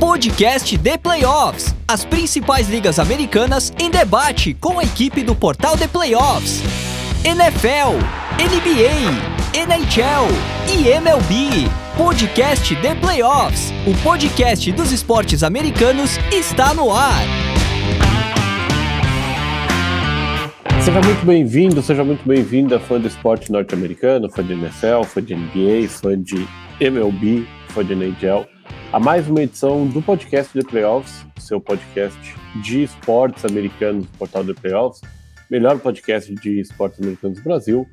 podcast The Playoffs. As principais ligas americanas em debate com a equipe do portal The Playoffs. NFL, NBA, NHL e MLB. Podcast The Playoffs. O podcast dos esportes americanos está no ar. Seja muito bem-vindo, seja muito bem-vinda, fã do esporte norte-americano, fã de NFL, fã de NBA, fã de MLB, fã de NHL, a mais uma edição do podcast The Playoffs, seu podcast de esportes americanos do portal The Playoffs, melhor podcast de esportes americanos do Brasil,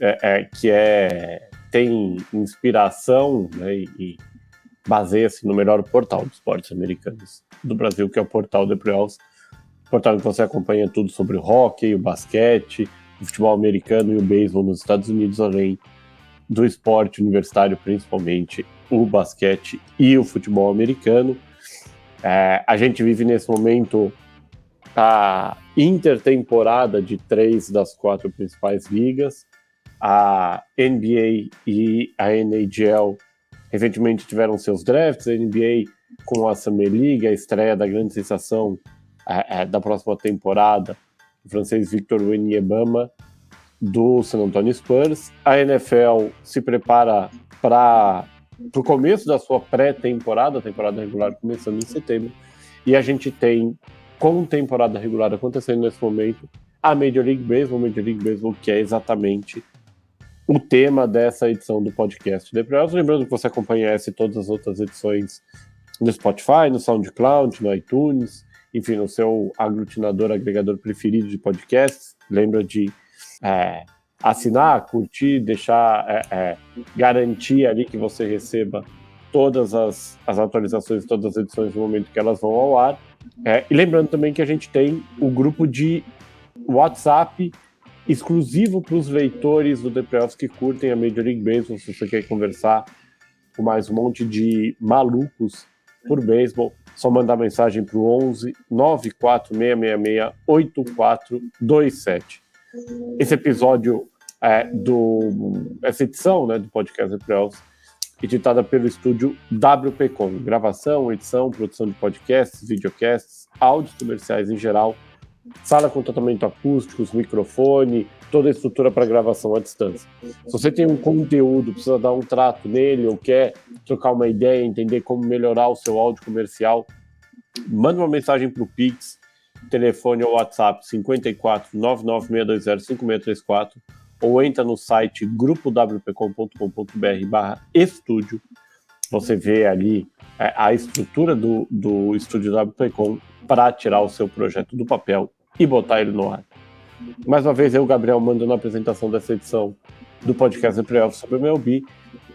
é, é, que é, tem inspiração né, e, baseia-se no melhor portal de esportes americanos do Brasil, que é o portal The Playoffs portal que você acompanha tudo sobre o hockey, o basquete, o futebol americano e o beisebol nos Estados Unidos, além do esporte universitário, principalmente o basquete e o futebol americano. É, a gente vive nesse momento a intertemporada de três das quatro principais ligas. A NBA e a NHL recentemente tiveram seus drafts, a NBA com a Summer League, a estreia da grande sensação é, é, da próxima temporada, o francês Victor Wembanyama do San Antonio Spurs. A NFL se prepara para o começo da sua pré-temporada, a temporada regular começando em setembro, e a gente tem com temporada regular acontecendo nesse momento a Major League Baseball, Major League Baseball que é exatamente o tema dessa edição do podcast The Playoffs. Lembrando que você acompanha essa e todas as outras edições no Spotify, no SoundCloud, no iTunes, enfim, no seu aglutinador, agregador preferido de podcasts. Lembra de é, assinar, curtir, deixar, é, é, garantir ali que você receba todas as, as atualizações, todas as edições no momento que elas vão ao ar. É, e lembrando também que a gente tem o grupo de WhatsApp exclusivo para os leitores do The Playoffs que curtem a Major League Baseball. Se você quer conversar com mais um monte de malucos por beisebol, só mandar mensagem para o 11 94666 8427. Esse episódio é do essa edição, né, do podcast Playoffs, editada pelo estúdio WPcom, gravação, edição, produção de podcasts, videocasts, áudios comerciais em geral, sala com tratamento acústico, microfone, toda a estrutura para gravação à distância. Se você tem um conteúdo, precisa dar um trato nele ou quer trocar uma ideia, entender como melhorar o seu áudio comercial, manda uma mensagem para o Pix, telefone ou WhatsApp 54 99620 5634 ou entra no site grupowpcom.com.br barra estúdio. Você vê ali é, a estrutura do, do estúdio WPcom para tirar o seu projeto do papel e botar ele no ar. Mais uma vez, eu, Gabriel, mandando a apresentação dessa edição do podcast The Playoffs sobre o MLB.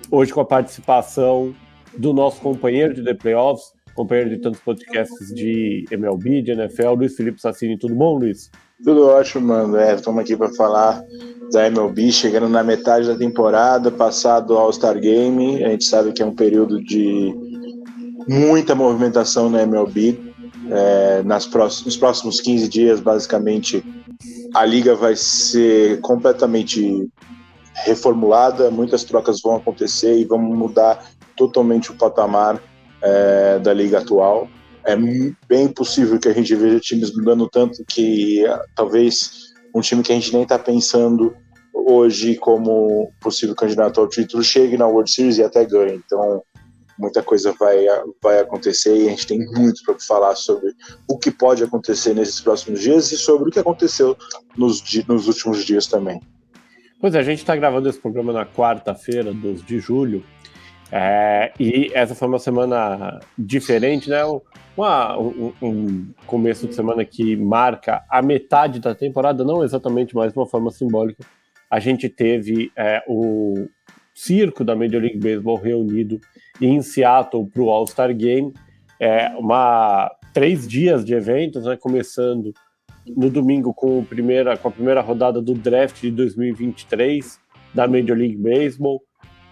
Hoje com a participação do nosso companheiro de The Playoffs, companheiro de tantos podcasts de MLB, de NFL, Luiz Felipe Sassini. Tudo bom, Luiz? Tudo ótimo, mano. É, estamos aqui para falar da MLB, chegando na metade da temporada, passado All-Star Game. A gente sabe que é um período de muita movimentação na MLB. É, nas próximos, nos próximos 15 dias, basicamente, a liga vai ser completamente reformulada, muitas trocas vão acontecer e vamos mudar totalmente o patamar é, da liga atual. É bem possível que a gente veja times mudando tanto que ah, talvez um time que a gente nem está pensando hoje como possível candidato ao título chegue na World Series e até ganhe. Então, muita coisa vai, vai acontecer e a gente tem muito para falar sobre o que pode acontecer nesses próximos dias e sobre o que aconteceu nos, nos últimos dias também. Pois é, a gente está gravando esse programa na quarta-feira, 12 de julho, é, e essa foi uma semana diferente, né? Uma, um, um, começo de semana que marca a metade da temporada, não exatamente, mas de uma forma simbólica. A gente teve é, o circo da Major League Baseball reunido em Seattle para o All-Star Game. É, uma, três dias de eventos, né, começando no domingo com, primeira, com a primeira rodada do draft de 2023 da Major League Baseball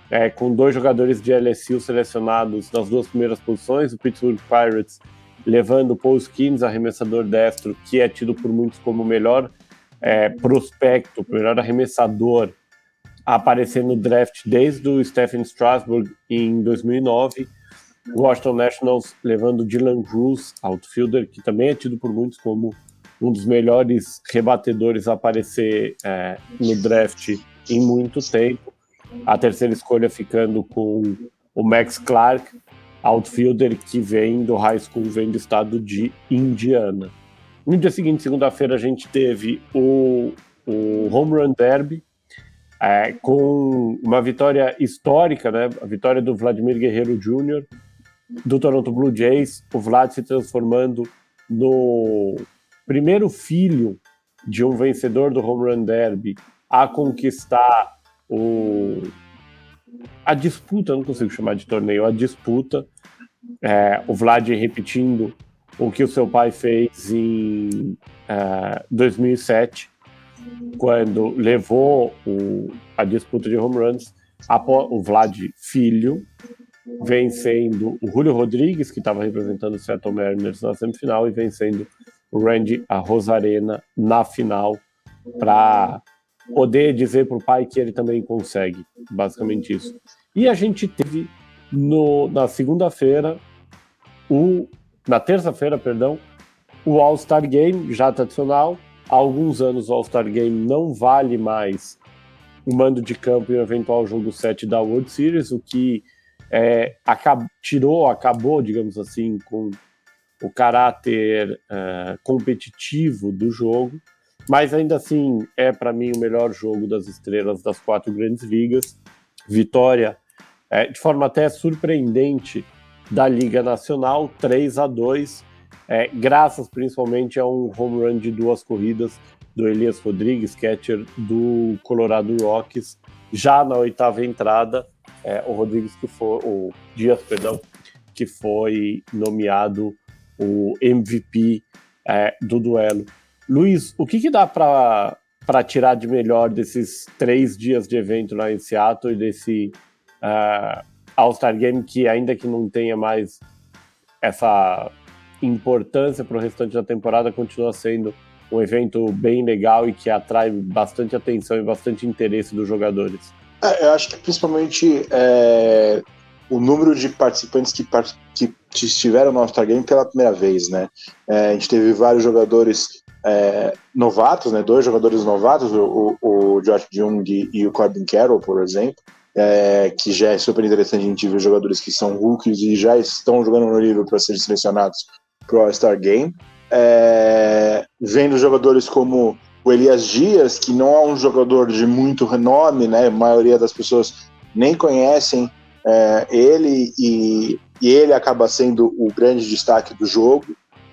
é, com dois jogadores de LSU selecionados nas duas primeiras posições, o Pittsburgh Pirates levando Paul Skeens, arremessador destro, que é tido por muitos como o melhor é, prospecto, o melhor arremessador a aparecer no draft desde o Stephen Strasburg em 2009. O Washington Nationals levando Dylan Cruz, outfielder, que também é tido por muitos como um dos melhores rebatedores a aparecer é, no draft em muito tempo. A terceira escolha ficando com o Max Clark, outfielder que vem do high school, vem do estado de Indiana. No dia seguinte, segunda-feira, a gente teve o, o Home Run Derby, é, com uma vitória histórica, né? A vitória do Vladimir Guerreiro Jr., do Toronto Blue Jays, o Vlad se transformando no primeiro filho de um vencedor do Home Run Derby a conquistar o, a disputa, não consigo chamar de torneio, a disputa. É, o Vlad repetindo o que o seu pai fez em é, 2007, quando levou o, a disputa de home runs, o Vlad filho, vencendo o Julio Rodrigues, que estava representando o Seattle Mariners na semifinal, e vencendo o Randy a Rosarena na final, para poder dizer para o pai que ele também consegue, basicamente isso. E a gente teve no, na segunda-feira, o, na terça-feira, perdão, o All-Star Game, já tradicional. Há alguns anos o All-Star Game não vale mais o mando de campo e o eventual jogo 7 da World Series, o que é, tirou, acabou, digamos assim, com o caráter uh, competitivo do jogo, mas ainda assim é para mim o melhor jogo das estrelas das quatro grandes ligas. Vitória é, de forma até surpreendente da Liga Nacional, 3 a 2 é, graças principalmente a um home run de duas corridas do Elias Rodrigues, catcher do Colorado Rockies, já na oitava entrada, é, o Rodrigues que foi, o Dias, perdão, que foi nomeado o MVP é, do duelo. Luiz, o que, que dá para tirar de melhor desses três dias de evento lá em Seattle e desse uh, All-Star Game que, ainda que não tenha mais essa importância para o restante da temporada, continua sendo um evento bem legal e que atrai bastante atenção e bastante interesse dos jogadores. É, eu acho que principalmente é, o número de participantes que, que estiveram no All-Star Game pela primeira vez, né? É, a gente teve vários jogadores é, novatos, né? Dois jogadores novatos, o, o Josh Jung e o Corbin Carroll, por exemplo, é, que já é super interessante a gente ver jogadores que são rookies e já estão jogando no nível para serem selecionados para o All-Star Game. É, vendo jogadores como o Elias Dias, que não é um jogador de muito renome, né? A maioria das pessoas nem conhecem é, ele e, e, ele acaba sendo o grande destaque do jogo,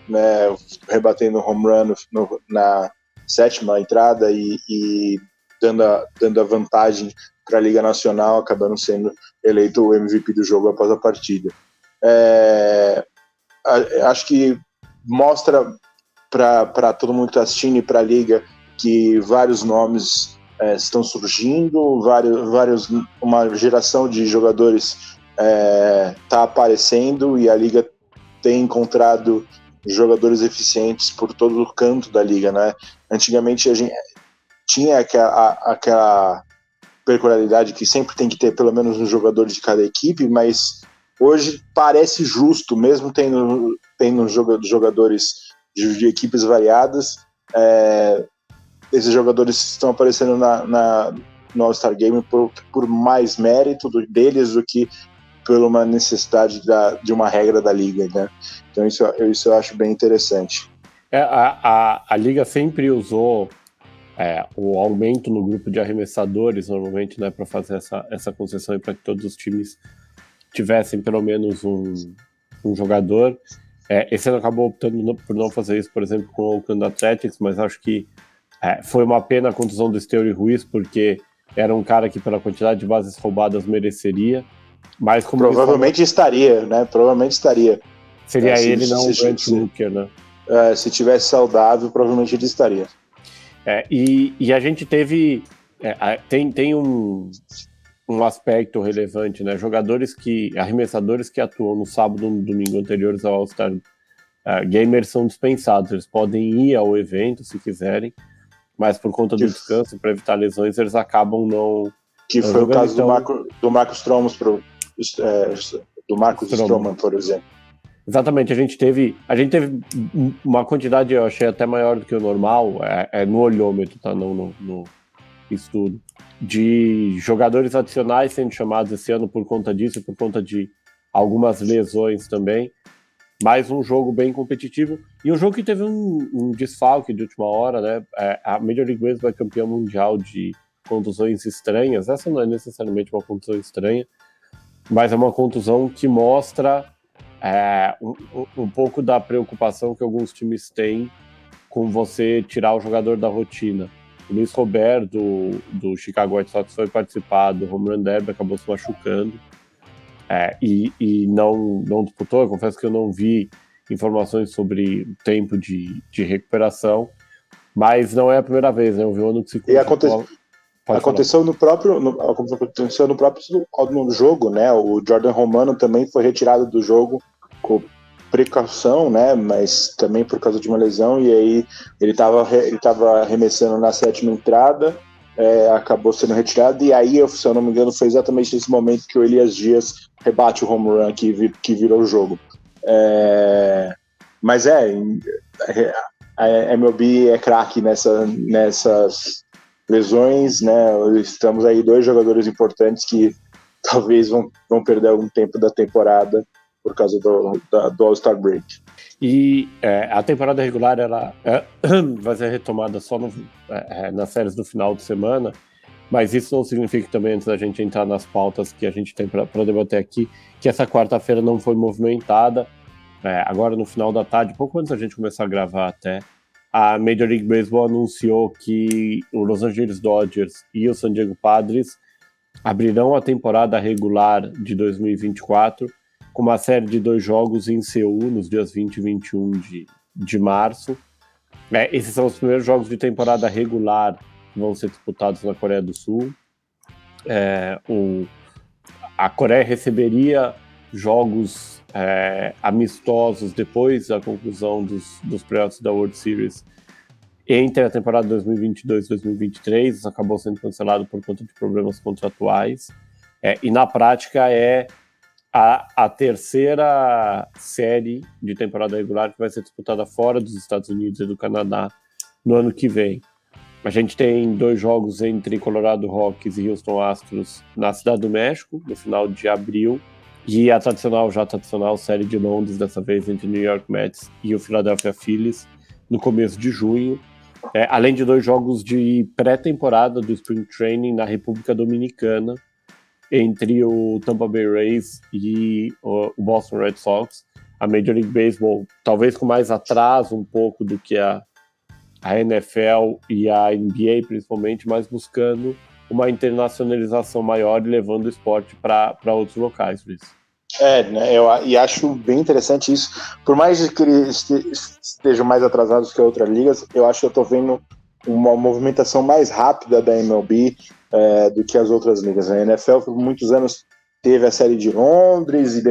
né? Rebatendo home run no, na sétima entrada e, e dando, a, dando a vantagem para a Liga Nacional, acabando sendo eleito o MVP do jogo após a partida. É, acho que mostra para todo mundo que está assistindo e para a Liga que vários nomes é, estão surgindo, vários, vários, uma geração de jogadores está é, tá aparecendo e a Liga tem encontrado jogadores eficientes por todo o canto da Liga. Né? Antigamente a gente tinha aquela, aquela peculiaridade que sempre tem que ter pelo menos um jogador de cada equipe, mas hoje parece justo, mesmo tendo, tendo jogadores de, de equipes variadas, é, esses jogadores estão aparecendo na, na no All-Star Game por, por mais mérito deles do que por uma necessidade da, de uma regra da liga, né? Então isso, isso eu acho bem interessante. É, a, a, a liga sempre usou é, o aumento no grupo de arremessadores, normalmente, né, para fazer essa, essa concessão e para que todos os times tivessem pelo menos um, um jogador. É, esse ano acabou optando por não fazer isso, por exemplo, com o Oakland Athletics, mas acho que é, foi uma pena a contusão do Steuri Ruiz, porque era um cara que, pela quantidade de bases roubadas, mereceria. Mas como Provavelmente estaria, né? Provavelmente estaria. Seria é, ele, não o Grant Looker, né? É, se tivesse saudável, provavelmente ele estaria. É, e, e, a gente teve. É, tem tem um, um aspecto relevante, né? Jogadores que. arremessadores que atuam no sábado e no domingo anteriores ao All-Star uh, Gamers são dispensados. Eles podem ir ao evento se quiserem, mas por conta do que descanso, para evitar lesões, eles acabam não. Que não foi o caso então... do, Marco, do Marcos Tromos pro, é, do Marcos Stroman, por exemplo. Exatamente, a gente teve a gente teve uma quantidade, eu achei até maior do que o normal, é, é no olhômetro, tá? Não no, no, estudo, de jogadores adicionais sendo chamados esse ano por conta disso, por conta de algumas lesões também. Mais um jogo bem competitivo e um jogo que teve um, um desfalque de última hora, né? É, a Major League Baseball é campeão mundial de contusões estranhas. Essa não é necessariamente uma contusão estranha, mas é uma contusão que mostra é, um, um, pouco da preocupação que alguns times têm com você tirar o jogador da rotina. O Luiz Roberto, do, do Chicago White Sox, foi participar do Home Run Derby, acabou se machucando é, e, e não, não disputou. Eu confesso que eu não vi informações sobre o tempo de, de recuperação, mas não é a primeira vez, né? Eu vi o ano que se e aconteceu, aconteceu no próprio no, aconteceu no próprio no jogo, né? O Jordan Romano também foi retirado do jogo com precaução, né? Mas também por causa de uma lesão e aí ele estava ele tava arremessando na sétima entrada, é, acabou sendo retirado e aí, se eu não me engano, foi exatamente nesse momento que o Elias Dias rebate o home run que, que virou o jogo. É, mas é, a MLB é craque nessa, nessas lesões, né? Estamos aí dois jogadores importantes que talvez vão, vão perder algum tempo da temporada por causa do, da, do All-Star Break. E é, a temporada regular ela é, vai ser retomada só no, é, é, nas séries do final de semana, mas isso não significa também, antes da gente entrar nas pautas que a gente tem para debater aqui, que essa quarta-feira não foi movimentada. É, agora, no final da tarde, pouco antes da gente começar a gravar até, a Major League Baseball anunciou que o Los Angeles Dodgers e o San Diego Padres abrirão a temporada regular de 2024 com uma série de dois jogos em Seul nos dias 20 e 21 de, de março. É, esses são os primeiros jogos de temporada regular que vão ser disputados na Coreia do Sul. É, o, a Coreia receberia jogos é, amistosos depois da conclusão dos, dos playoffs da World Series entre a temporada 2022 e 2023. Isso acabou sendo cancelado por conta de problemas contratuais. É, e na prática é a, a terceira série de temporada regular que vai ser disputada fora dos Estados Unidos e do Canadá no ano que vem. A gente tem dois jogos entre Colorado Rockies e Houston Astros na Cidade do México, no final de abril, e a tradicional, já tradicional, série de Londres, dessa vez entre New York Mets e o Philadelphia Phillies, no começo de junho. É, além de dois jogos de pré-temporada do Spring Training na República Dominicana, entre o Tampa Bay Rays e o Boston Red Sox. A Major League Baseball, talvez com mais atraso um pouco do que a, a NFL e a NBA, principalmente, mas buscando uma internacionalização maior e levando o esporte para outros locais, Luiz. É, né, eu e acho bem interessante isso. Por mais que eles estejam mais atrasados que outras ligas, eu acho que eu estou vendo uma movimentação mais rápida da MLB é, do que as outras ligas. A NFL por muitos anos teve a série de Londres e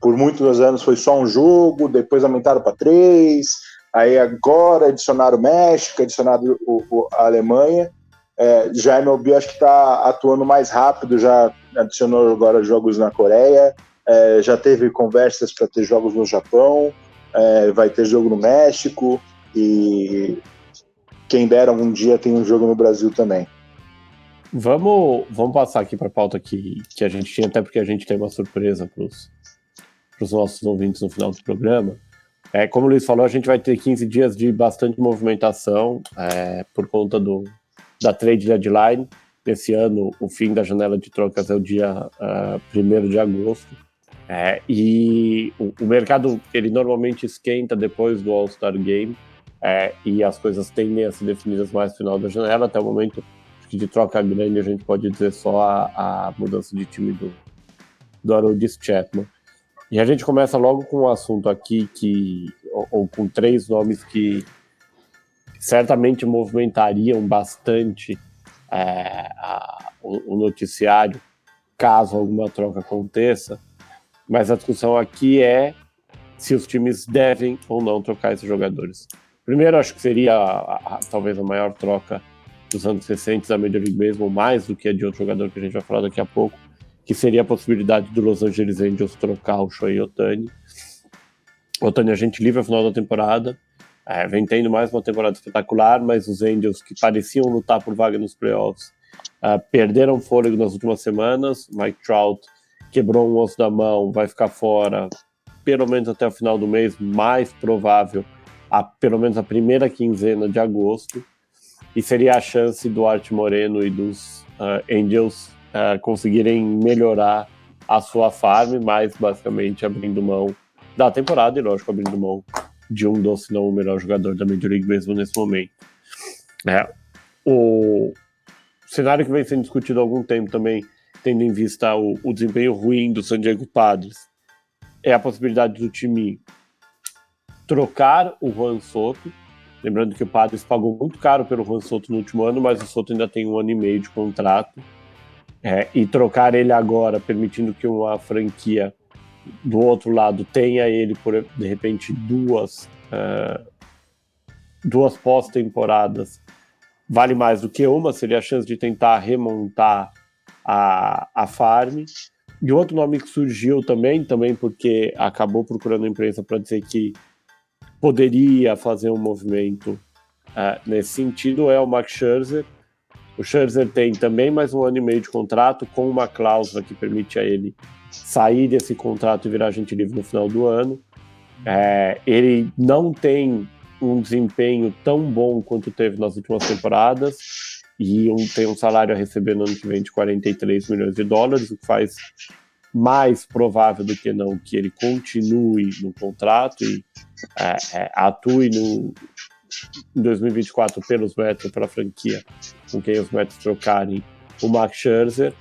por muitos anos foi só um jogo, depois aumentaram para três, aí agora adicionaram o México, adicionaram o, o, a Alemanha. É, já a MLB acho que está atuando mais rápido, já adicionou agora jogos na Coreia, é, já teve conversas para ter jogos no Japão, é, vai ter jogo no México e quem dera um dia tem um jogo no Brasil também. Vamos, vamos passar aqui para a pauta que, que a gente tinha, até porque a gente tem uma surpresa para os nossos ouvintes no final do programa. É, como o Luiz falou, a gente vai ter 15 dias de bastante movimentação é, por conta do, da trade deadline. Esse ano, o fim da janela de trocas é o dia uh, 1 de agosto. É, e o, o, mercado ele normalmente esquenta depois do All-Star Game é, e as coisas tendem a ser definidas mais no final da janela. Até o momento, de troca grande a gente pode dizer só a, a mudança de time do, do Harold Chapman. E a gente começa logo com um assunto aqui que, ou, ou com três nomes que certamente movimentariam bastante é, a, o, o, noticiário caso alguma troca aconteça, mas a discussão aqui é se os times devem ou não trocar esses jogadores. Primeiro, acho que seria a, a, talvez a maior troca dos anos recentes da Major League Baseball, mais do que a de outro jogador que a gente vai falar daqui a pouco, que seria a possibilidade do Los Angeles Angels trocar o Shohei Otani. Otani a gente livre ao final da temporada, é, vem tendo mais uma temporada espetacular, mas os Angels que pareciam lutar por vaga nos playoffs uh, perderam fôlego nas últimas semanas. Mike Trout quebrou um osso da mão, vai ficar fora pelo menos até o final do mês, mais provável a pelo menos a primeira quinzena de agosto. E seria a chance do Art Moreno e dos uh, Angels uh, conseguirem melhorar a sua farm, mas basicamente abrindo mão da temporada e, lógico, abrindo mão de um se não o melhor jogador da Major League Baseball nesse momento. É, o cenário que vem sendo discutido há algum tempo também, tendo em vista o, o desempenho ruim do San Diego Padres, é a possibilidade do time trocar o Juan Soto. Lembrando que o Padres pagou muito caro pelo Juan Soto no último ano, mas o Soto ainda tem um ano e meio de contrato. É, e trocar ele agora, permitindo que uma franquia do outro lado tenha ele por de repente duas uh, duas pós-temporadas vale mais do que uma, seria a chance de tentar remontar a, a farm. E outro nome que surgiu também, também porque acabou procurando a imprensa para dizer que poderia fazer um movimento uh, nesse sentido, é o Max Scherzer. O Scherzer tem também mais um ano e meio de contrato, com uma cláusula que permite a ele sair desse contrato e virar agente livre no final do ano. É, ele não tem um desempenho tão bom quanto teve nas últimas temporadas e um, tem um salário a receber no ano que vem de 43 milhões de dólares, o que faz mais provável do que não que ele continue no contrato e é, é, atue no, em 2024 pelos Mets, pela franquia com quem os Mets trocarem o Max Scherzer.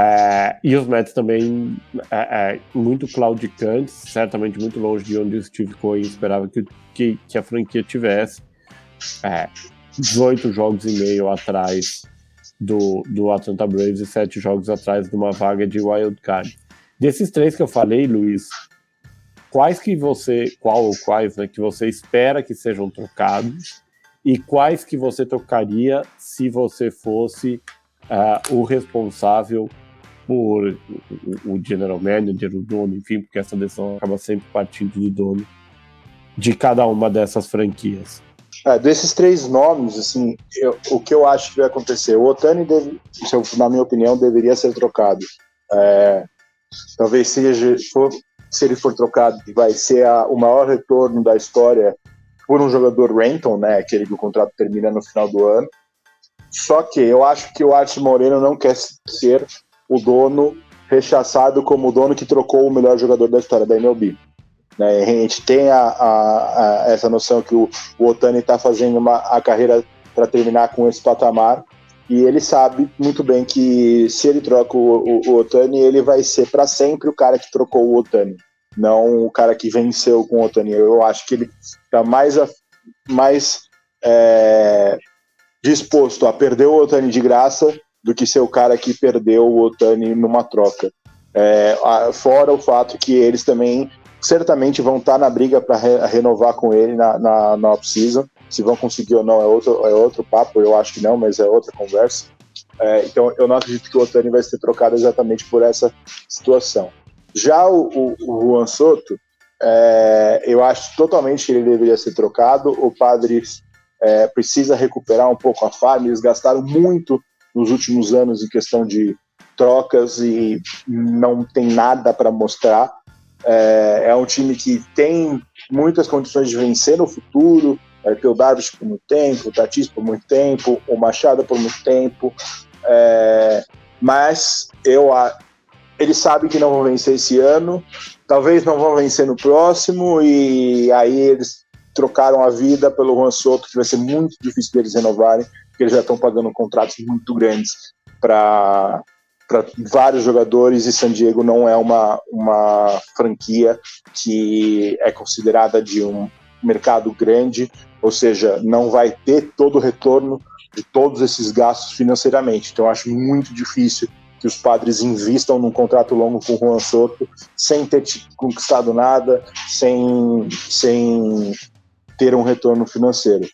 É, e os Mets também é, é, muito claudicantes, certamente muito longe de onde o Steve Cohen esperava que, que, que a franquia tivesse. É, 18 jogos e meio atrás do, do Atlanta Braves e 7 jogos atrás de uma vaga de wild card. Desses três que eu falei, Luiz, quais que você, qual ou quais, né, que você espera que sejam trocados e quais que você trocaria se você fosse uh, o responsável por o, general manager, o dono, enfim, porque essa decisão acaba sempre partindo do dono de cada uma dessas franquias. É, desses três nomes, assim, eu, o que eu acho que vai acontecer? O Otani, deve, na minha opinião, deveria ser trocado. É, talvez seja, for, se ele for trocado, vai ser a, o maior retorno da história por um jogador rental, né, aquele que o contrato termina no final do ano. Só que eu acho que o Art Moreno não quer ser o dono rechaçado como o dono que trocou o melhor jogador da história da MLB. Né? A gente tem a, a, a, essa noção que o, o Otani está fazendo uma, a carreira para terminar com esse patamar e ele sabe muito bem que se ele troca o, o, o Otani, ele vai ser para sempre o cara que trocou o Otani, não o cara que venceu com o Otani. Eu acho que ele está mais, mais é, disposto a perder o Otani de graça do que ser o cara que perdeu o Otani numa troca. É, fora o fato que eles também certamente vão estar na briga para re renovar com ele na, na, na off-season. Se vão conseguir ou não é outro, é outro papo, eu acho que não, mas é outra conversa. É, então eu não acredito que o Otani vai ser trocado exatamente por essa situação. Já o, o, o Juan Soto, é, eu acho totalmente que ele deveria ser trocado. O Padres é, precisa recuperar um pouco a farm. Eles gastaram muito nos últimos anos em questão de trocas e não tem nada para mostrar. É, é, um time que tem muitas condições de vencer no futuro. Vai ter o Darvish por muito tempo, o Tatis por muito tempo, o Machado por muito tempo. É, mas eu, eles sabem que não vão vencer esse ano, talvez não vão vencer no próximo, e aí eles trocaram a vida pelo Juan Soto, que vai ser muito difícil deles renovarem, porque eles já estão pagando contratos muito grandes para para vários jogadores e San Diego não é uma, uma franquia que é considerada de um mercado grande, ou seja, não vai ter todo o retorno de todos esses gastos financeiramente. Então, acho muito difícil que os padres invistam num contrato longo com o Juan Soto sem ter conquistado nada, sem, sem ter um retorno financeiro.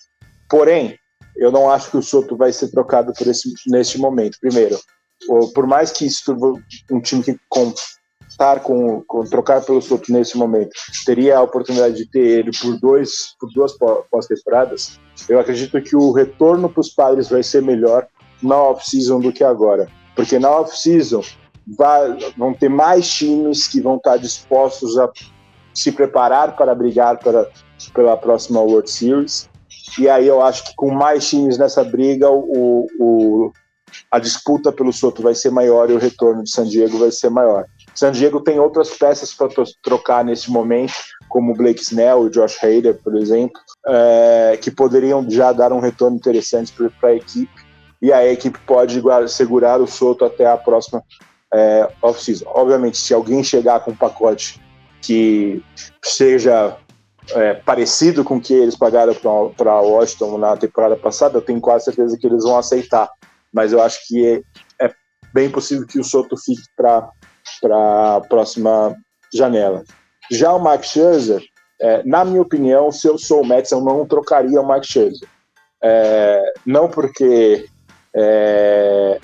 Porém, eu não acho que o Soto vai ser trocado por esse, neste momento. Primeiro, por mais que isso, um time que contar com, com trocar pelo Soto nesse momento teria a oportunidade de ter ele por dois por duas pós-temporadas, eu acredito que o retorno para os padres vai ser melhor na off-season do que agora, porque na off-season vão ter mais times que vão estar dispostos a se preparar para brigar para, pela próxima World Series. E aí eu acho que com mais times nessa briga, o, o, a disputa pelo Soto vai ser maior e o retorno de San Diego vai ser maior. San Diego tem outras peças para trocar nesse momento, como o Blake Snell e Josh Hader, por exemplo, é, que poderiam já dar um retorno interessante para a equipe. E a equipe pode segurar o Soto até a próxima é, off-season. Obviamente, se alguém chegar com um pacote que seja é, parecido com o que eles pagaram para Washington na temporada passada, eu tenho quase certeza que eles vão aceitar. Mas eu acho que é, é bem possível que o Soto fique para a próxima janela. Já o Max Scherzer, é, na minha opinião, se eu sou o Mets, eu não trocaria o Max Scherzer. É, não porque é,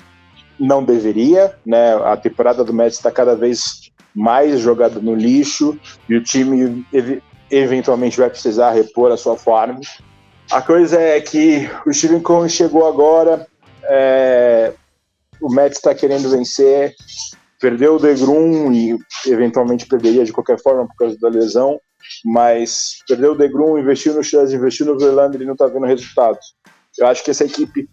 não deveria, né? A temporada do Mets está cada vez mais jogada no lixo e o time eventualmente vai precisar repor a sua farm. A coisa é que o Steven Cohen chegou agora, é, o Mets está querendo vencer, perdeu o Degrum e eventualmente perderia de qualquer forma por causa da lesão, mas perdeu o Degrum, investiu no Chance, investiu no Verlander e não está vendo resultados. Eu acho que essa equipe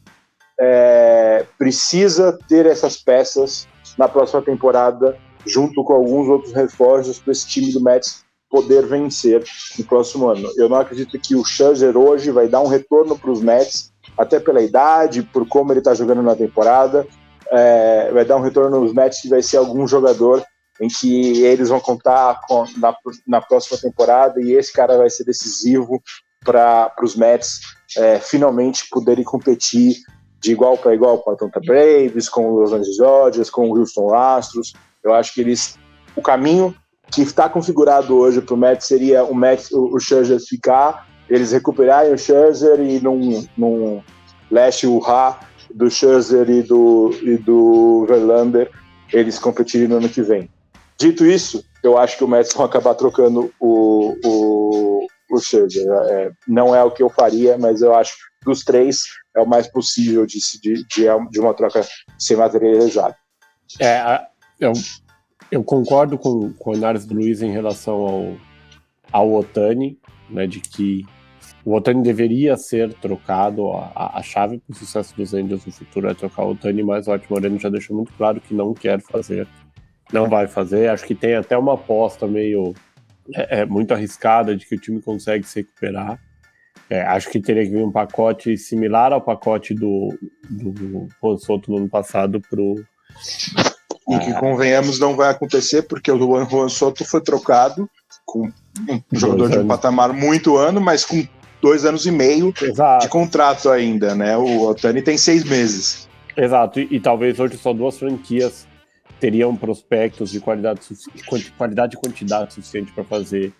é, precisa ter essas peças na próxima temporada, junto com alguns outros reforços para esse time do Mets poder vencer no próximo ano. Eu não acredito que o Scherzer hoje vai dar um retorno para os Mets, até pela idade, por como ele está jogando na temporada. É, vai dar um retorno nos Mets que vai ser algum jogador em que eles vão contar com, na, na próxima temporada e esse cara vai ser decisivo para os Mets é, finalmente poderem competir de igual para igual com a Atlanta Braves, com os Los Angeles Dodgers, com o Houston Astros. Eu acho que eles o caminho que está configurado hoje para o Mets seria o Mets, o, o Scherzer ficar, eles recuperarem o Scherzer e num, num leste o Ra do Scherzer e do, e do Verlander, eles competirem no ano que vem. Dito isso, eu acho que o Mets vão acabar trocando o, o, o Scherzer. É, não é o que eu faria, mas eu acho que dos três é o mais possível de, de, de, uma troca ser materializada. É, eu, eu concordo com, com o análise Luiz em relação ao, ao Otani, né, de que o Otani deveria ser trocado, a, a chave para o sucesso dos Angels no futuro é trocar o Otani, mas o Art Moreno já deixou muito claro que não quer fazer, não vai fazer. Acho que tem até uma aposta meio é, é muito arriscada de que o time consegue se recuperar. É, acho que teria que vir um pacote similar ao pacote do, do Juan Soto no ano passado para. E que, convenhamos, não vai acontecer, porque o Juan Soto foi trocado com um jogador de um patamar muito ano, mas com dois anos e meio Exato. de contrato ainda, né? O Otani tem seis meses. Exato, e, e talvez hoje só duas franquias teriam prospectos de qualidade, qualidade e quantidade suficiente para fazer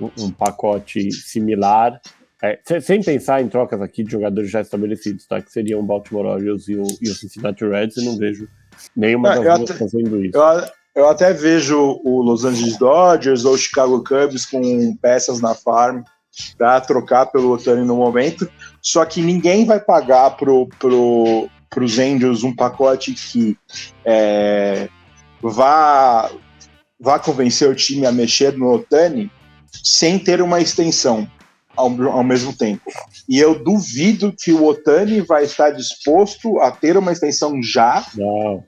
um, um, pacote similar. É, sem pensar em trocas aqui de jogadores já estabelecidos, tá? Que seriam o Baltimore Orioles e o, e o Cincinnati Reds, eu não vejo nenhuma das duas fazendo isso. Eu, eu até vejo o Los Angeles Dodgers ou o Chicago Cubs com peças na farm para trocar pelo Otani no momento, só que ninguém vai pagar pro, pro, os Angels um pacote que é, vá, vá convencer o time a mexer no Otani sem ter uma extensão ao, ao mesmo tempo. E eu duvido que o Otani vai estar disposto a ter uma extensão já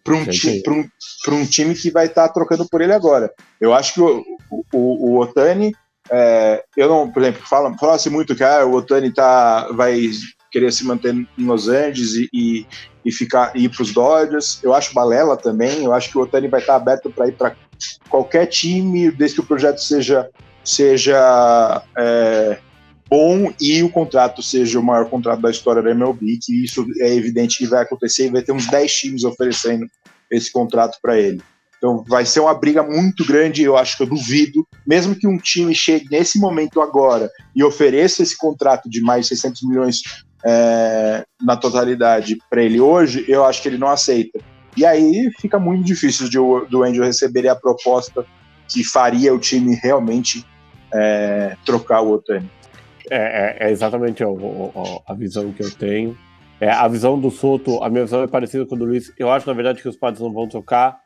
para um, ti, um, um time que vai estar trocando por ele agora. Eu acho que o, o, o Otani, é, eu não, por exemplo, fala, fala-se muito que ah, o Otani tá, vai querer se manter em Los Angeles e, e, e ficar ir para os Dodgers. Eu acho balela também. Eu acho que o Otani vai estar aberto para ir para qualquer time, desde que o projeto seja seja é, bom e o contrato seja o maior contrato da história da MLB, que isso é evidente que vai acontecer e vai ter uns 10 times oferecendo esse contrato para ele. Então vai ser uma briga muito grande, eu acho que eu duvido, mesmo que um time chegue nesse momento agora e ofereça esse contrato de mais 600 milhões é, na totalidade para ele hoje, eu acho que ele não aceita. E aí fica muito difícil de, do Angel receber a proposta que faria o time realmente é, trocar o Otani. É, é, é exatamente a, a, a, visão que eu tenho. É, a visão do Soto, a minha visão é parecida com a do Luiz. Eu acho, na verdade, que os Padres não vão trocar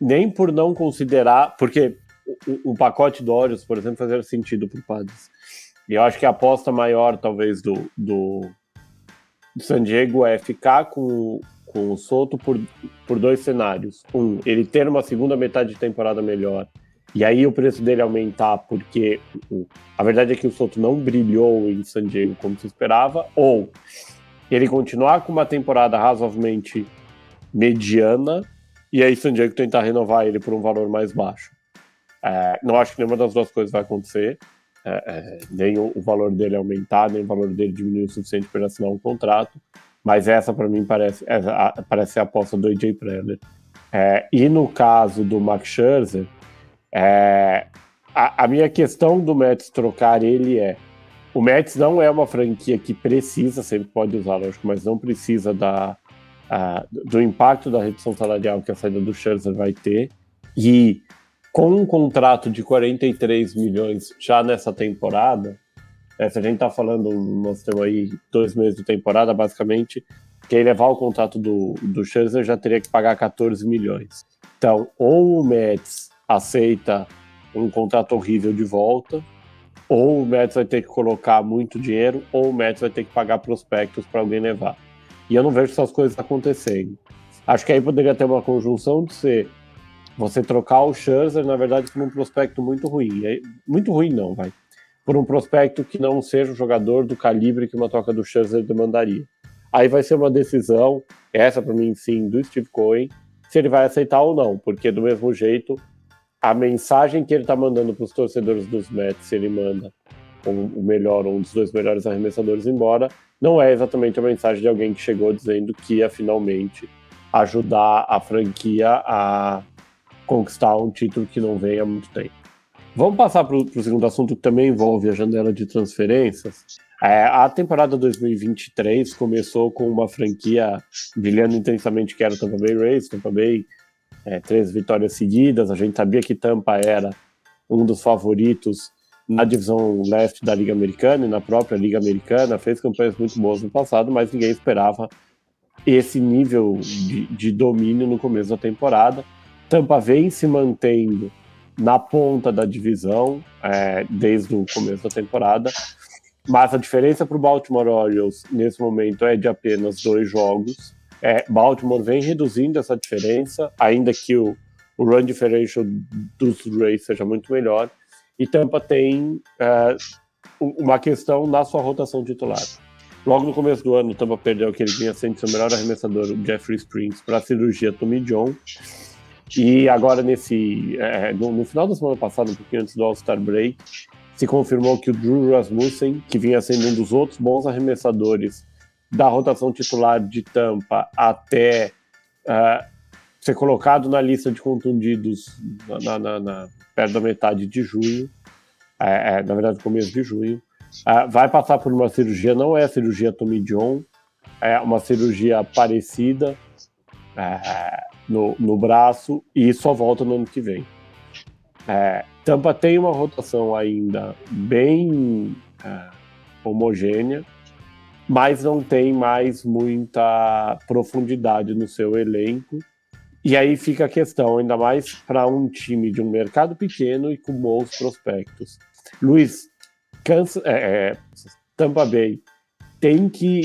nem por não considerar, porque o, o pacote do Orioles, por exemplo, fazia sentido para o Padres. E eu acho que a aposta maior, talvez, do, do, do San Diego é ficar com, com o Soto por, por dois cenários. Um, ele ter uma segunda metade de temporada melhor e aí o preço dele aumentar porque a verdade é que o Soto não brilhou em San Diego como se esperava, ou ele continuar com uma temporada razoavelmente mediana e aí San Diego tentar renovar ele por um valor mais baixo. É, não acho que nenhuma das duas coisas vai acontecer. É, é, nem o, o, valor dele aumentar, nem o valor dele diminuir o suficiente para assinar um contrato. Mas essa, para mim, parece, é, a, parece a aposta do AJ Preller. É, e no caso do Max Scherzer, é, a, a, minha questão do Mets trocar ele é: o Mets não é uma franquia que precisa, sempre pode usar, lógico, mas não precisa da, a, do impacto da redução salarial que a saída do Scherzer vai ter. E com um contrato de 43 milhões já nessa temporada, é, se a gente está falando, nós temos aí dois meses de temporada, basicamente, quem levar o contrato do, do Scherzer já teria que pagar 14 milhões. Então, ou o Mets aceita um contrato horrível de volta, ou o Mets vai ter que colocar muito dinheiro, ou o Mets vai ter que pagar prospectos para alguém levar. E eu não vejo essas coisas acontecendo. Acho que aí poderia ter uma conjunção de ser você trocar o Scherzer, na verdade, por um prospecto muito ruim. Muito ruim não, vai por um prospecto que não seja um jogador do calibre que uma troca do Scherzer demandaria. Aí vai ser uma decisão, essa para mim sim, do Steve Cohen, se ele vai aceitar ou não, porque do mesmo jeito, a mensagem que ele está mandando para os torcedores dos Mets, se ele manda um, o melhor, um dos dois melhores arremessadores embora, não é exatamente a mensagem de alguém que chegou dizendo que ia finalmente ajudar a franquia a conquistar um título que não vem há muito tempo. Vamos passar para o segundo assunto que também envolve a janela de transferências. É, a temporada 2023 começou com uma franquia brilhando intensamente que era o Tampa Bay Rays, Tampa Bay, é, três vitórias seguidas. A gente sabia que Tampa era um dos favoritos na divisão leste da Liga Americana e na própria Liga Americana. Fez campanhas muito boas no passado, mas ninguém esperava esse nível de, de domínio no começo da temporada. Tampa vem se mantendo na ponta da divisão é, desde o começo da temporada. Mas a diferença para o Baltimore Orioles nesse momento é de apenas dois jogos. É, Baltimore vem reduzindo essa diferença, ainda que o, o run differential dos Rays seja muito melhor. E Tampa tem é, uma questão na sua rotação titular. Logo no começo do ano, Tampa perdeu que vinha sendo seu melhor arremessador, o Jeffrey Springs, para a cirurgia Tommy John. E agora, nesse é, no, no, final da semana passada, um pouquinho antes do All-Star Break, se confirmou que o Drew Rasmussen, que vinha sendo um dos outros bons arremessadores da rotação titular de Tampa até uh, ser colocado na lista de contundidos na, na, na, perto da metade de junho, é, é, na verdade, começo de junho, uh, vai passar por uma cirurgia, não é a cirurgia Tommy John, é uma cirurgia parecida. Uh, no, no braço e só volta no ano que vem. É, Tampa tem uma rotação ainda bem é, homogênea, mas não tem mais muita profundidade no seu elenco. E aí fica a questão, ainda mais para um time de um mercado pequeno e com bons prospectos. Luiz, cansa, é, é Tampa Bay tem que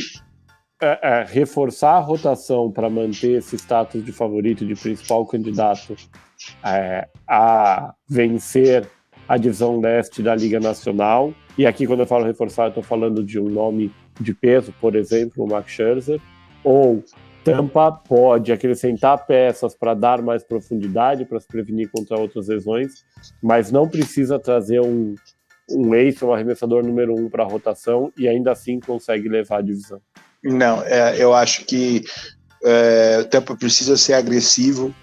é, é, reforçar a rotação para manter esse status de favorito, de principal candidato é, a vencer a divisão leste da Liga Nacional. E aqui, quando eu falo reforçar, eu estou falando de um nome de peso, por exemplo, o Max Scherzer. Ou Tampa pode acrescentar peças para dar mais profundidade, para se prevenir contra outras lesões, mas não precisa trazer um, um ace, um arremessador número um para a rotação e ainda assim consegue levar a divisão. Não, é, eu acho que é, o Tampa precisa ser agressivo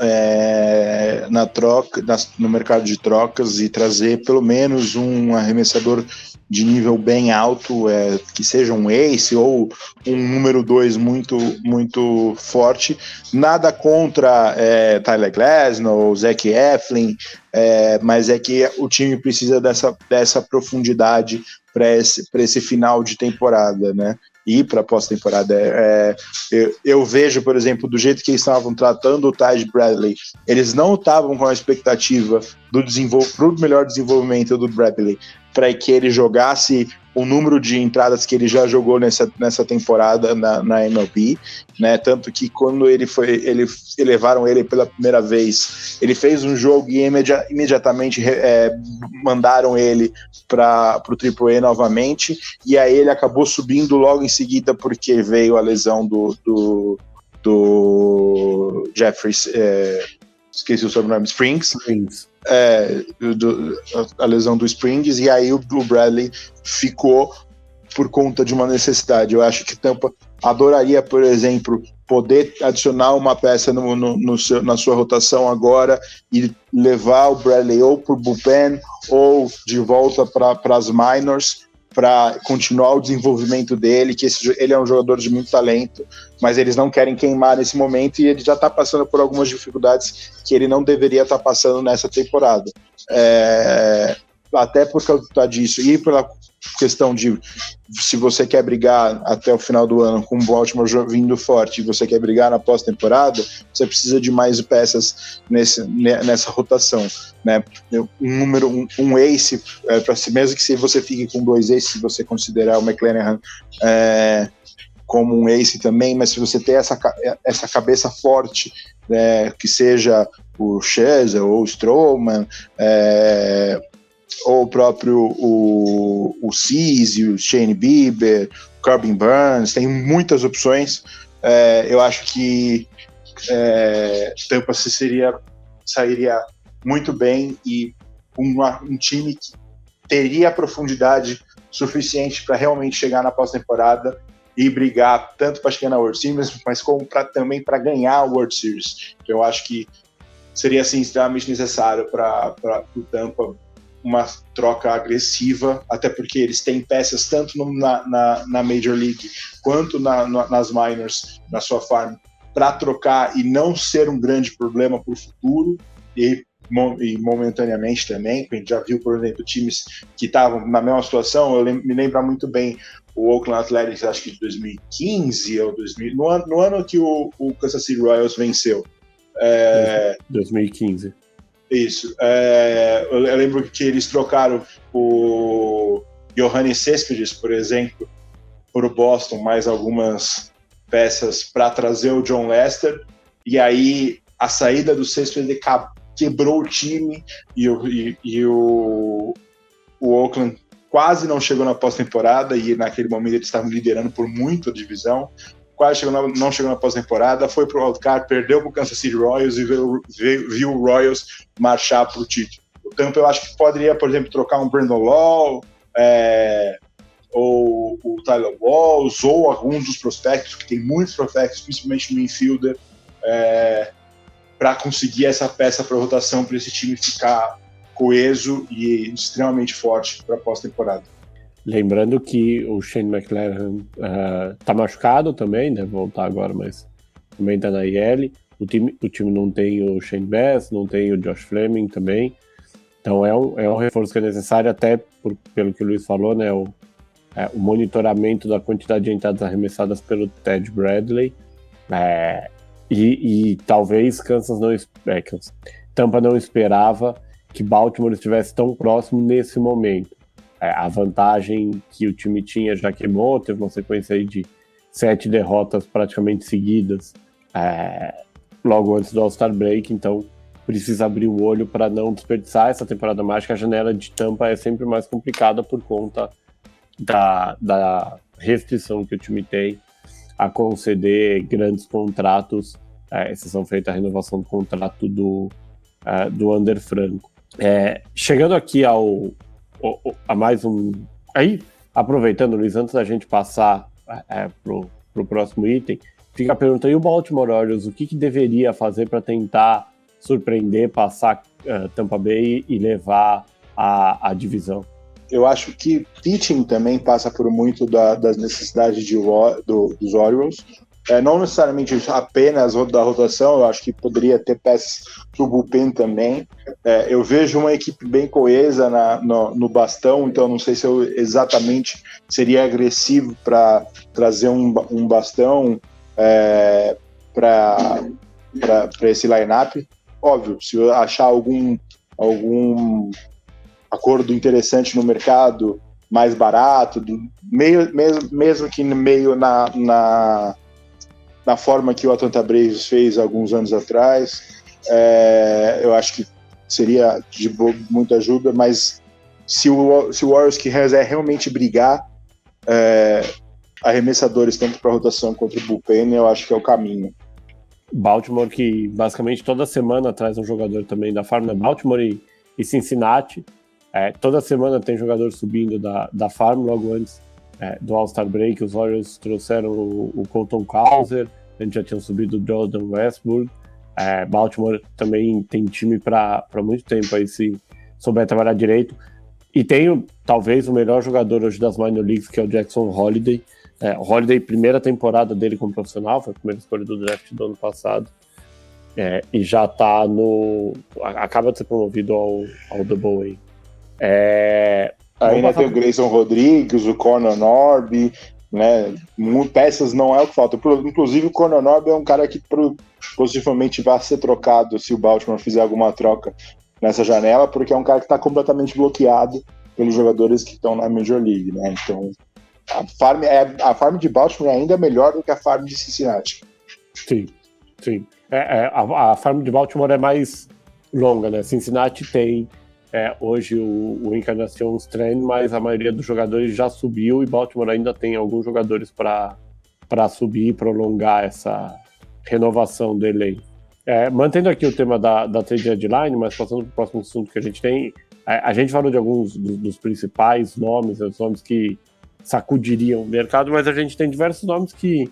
é, na troca, na, no mercado de trocas e trazer pelo menos um arremessador de nível bem alto, é, que seja um ace ou um número dois muito muito forte. Nada contra é, Tyler Glasnow ou Zach Eflin, é, mas é que o time precisa dessa, dessa profundidade para esse, esse final de temporada, né? ir para pós-temporada. É, é, eu, eu, vejo, por exemplo, do jeito que eles estavam tratando o Ty Bradley, eles não estavam com a expectativa do pro melhor desenvolvimento do Bradley para que ele jogasse o número de entradas que ele já jogou nessa, nessa temporada na, na MLB, né? Tanto que quando ele foi, ele levaram ele pela primeira vez, ele fez um jogo e imedi imediatamente é, mandaram ele para o AAA novamente, e aí ele acabou subindo logo em seguida porque veio a lesão do, do, do Jeffries, é, esqueci o sobrenome, Springs. Springs é, do, a lesão do Springs, e aí o, o Bradley ficou por conta de uma necessidade. Eu acho que Tampa adoraria, por exemplo, poder adicionar uma peça no, no, no seu, na sua rotação agora e levar o Bradley ou para o bullpen ou de volta para as minors para continuar o desenvolvimento dele, que esse, ele é um jogador de muito talento, mas eles não querem queimar nesse momento e ele já está passando por algumas dificuldades que ele não deveria estar tá passando nessa temporada. É, até por causa disso e pela questão de se você quer brigar até o final do ano com o Baltimore vindo forte e você quer brigar na pós-temporada, você precisa de mais peças nesse, nessa rotação. Né? Um número, um, um ace, é, para si, mesmo que se você fique com dois aces, se você considerar o McLaren é, como um ace também, mas se você ter essa, essa cabeça forte, é, que seja o Scherzer ou o Stroman, é, ou o próprio o, o Cizzy, o Shane Bieber, o Corbin Burns, tem muitas opções. É, eu acho que é, Tampa seria, sairia muito bem e uma, um time que teria profundidade suficiente para realmente chegar na pós-temporada e brigar tanto para chegar na World Series, mas como pra, também para ganhar a World Series. Eu acho que seria assim extremamente necessário para o Tampa uma troca agressiva, até porque eles têm peças tanto no, na, na, na, Major League quanto na, nas minors, na sua farm, para trocar e não ser um grande problema para o futuro e, e, momentaneamente também. A gente já viu, por exemplo, times que estavam na mesma situação. Eu lem me lembro muito bem o Oakland Athletics, acho que de 2015 ou 2000, no, ano, no ano que o, o Kansas City Royals venceu. É, 2015. Isso. É, eu lembro que eles trocaram o Johannes Cespedes, por exemplo, para o Boston, mais algumas peças para trazer o John Lester. E aí a saída do Cespedes quebrou o time e, o, e, e o, o Oakland quase não chegou na pós-temporada e naquele momento eles estavam liderando por muito a divisão quase chegou na, não chegou na pós-temporada, foi pro wildcard, perdeu pro Kansas City Royals e viu, viu, o Royals marchar pro título. O Tampa eu acho que poderia, por exemplo, trocar um Brandon Law, é, ou o Tyler Walls, ou alguns dos prospectos, que tem muitos prospectos, principalmente no infielder, é, para conseguir essa peça para rotação, para esse time ficar coeso e extremamente forte para a pós-temporada. Lembrando que o Shane McLaren uh, tá machucado também, deve voltar agora, mas também tá na IL. O time, o time não tem o Shane Bass, não tem o Josh Fleming também. Então é um, é um reforço que é necessário, até por, pelo que o Luiz falou, né? O, é, o monitoramento da quantidade de entradas arremessadas pelo Ted Bradley. É, e, e, talvez Kansas não. É, Kansas, Tampa não esperava que Baltimore estivesse tão próximo nesse momento a vantagem que o time tinha já queimou, teve uma sequência aí de sete derrotas praticamente seguidas é, logo antes do All-Star Break, então precisa abrir o olho para não desperdiçar essa temporada mágica. A janela de tampa é sempre mais complicada por conta da, da restrição que o time tem a conceder grandes contratos, é, exceção feita a renovação do contrato do, é, do Under Franco. É, chegando aqui ao, a mais um. Aí, aproveitando, Luiz, antes da gente passar é, pro, pro próximo item, fica a pergunta, e o Baltimore Orioles, o que, que deveria fazer para tentar surpreender, passar uh, Tampa Bay e levar a, a divisão? Eu acho que pitching também passa por muito da, das necessidades de, do, dos Orioles. É, não necessariamente apenas da rotação, eu acho que poderia ter peças do bullpen também. É, eu vejo uma equipe bem coesa na, no, no, bastão, então não sei se eu exatamente seria agressivo para trazer um, um bastão é, para esse line-up. Óbvio, se eu achar algum, algum acordo interessante no mercado, mais barato, meio, mesmo, mesmo que meio na, na, na forma que o Atlanta Braves fez alguns anos atrás, é, eu acho que seria de muita ajuda, mas se o, se o Warriors quiser realmente brigar, é, arremessadores tanto para rotação quanto o bullpen, eu acho que é o caminho. Baltimore, que basicamente toda semana traz um jogador também da farm, né? Baltimore e, e Cincinnati. É, toda semana tem jogador subindo da, da farm, logo antes é, do All-Star Break. Os Warriors trouxeram o, o Colton Cowser, a gente já tinha subido o Jordan Westbrook. É, Baltimore também tem time para muito tempo aí, se souber trabalhar direito. E tem talvez o melhor jogador hoje das minor leagues, que é o Jackson Holiday. É, Holiday, primeira temporada dele como profissional, foi a primeira escolha do draft do ano passado. É, e já está no. Acaba de ser promovido ao, ao Double A. É, Ainda tem o Grayson Rodrigues, o Conor Norby, né? Peças não é o que falta. Inclusive, o Conor é um cara que possivelmente vai ser trocado se o Baltimore fizer alguma troca nessa janela, porque é um cara que está completamente bloqueado pelos jogadores que estão na Major League, né? Então, a farm, é, a farm de Baltimore é ainda melhor do que a farm de Cincinnati. Sim, sim. É, é, a, a, farm de Baltimore é mais longa, né? Cincinnati tem é, hoje o, o Encarnação Strand, mas a maioria dos jogadores já subiu e Baltimore ainda tem alguns jogadores para subir e prolongar essa renovação do elenco. É, mantendo aqui o tema da, da trade deadline, mas passando para o próximo assunto que a gente tem, a, a gente falou de alguns dos, dos principais nomes, os nomes que sacudiriam o mercado, mas a gente tem diversos nomes que,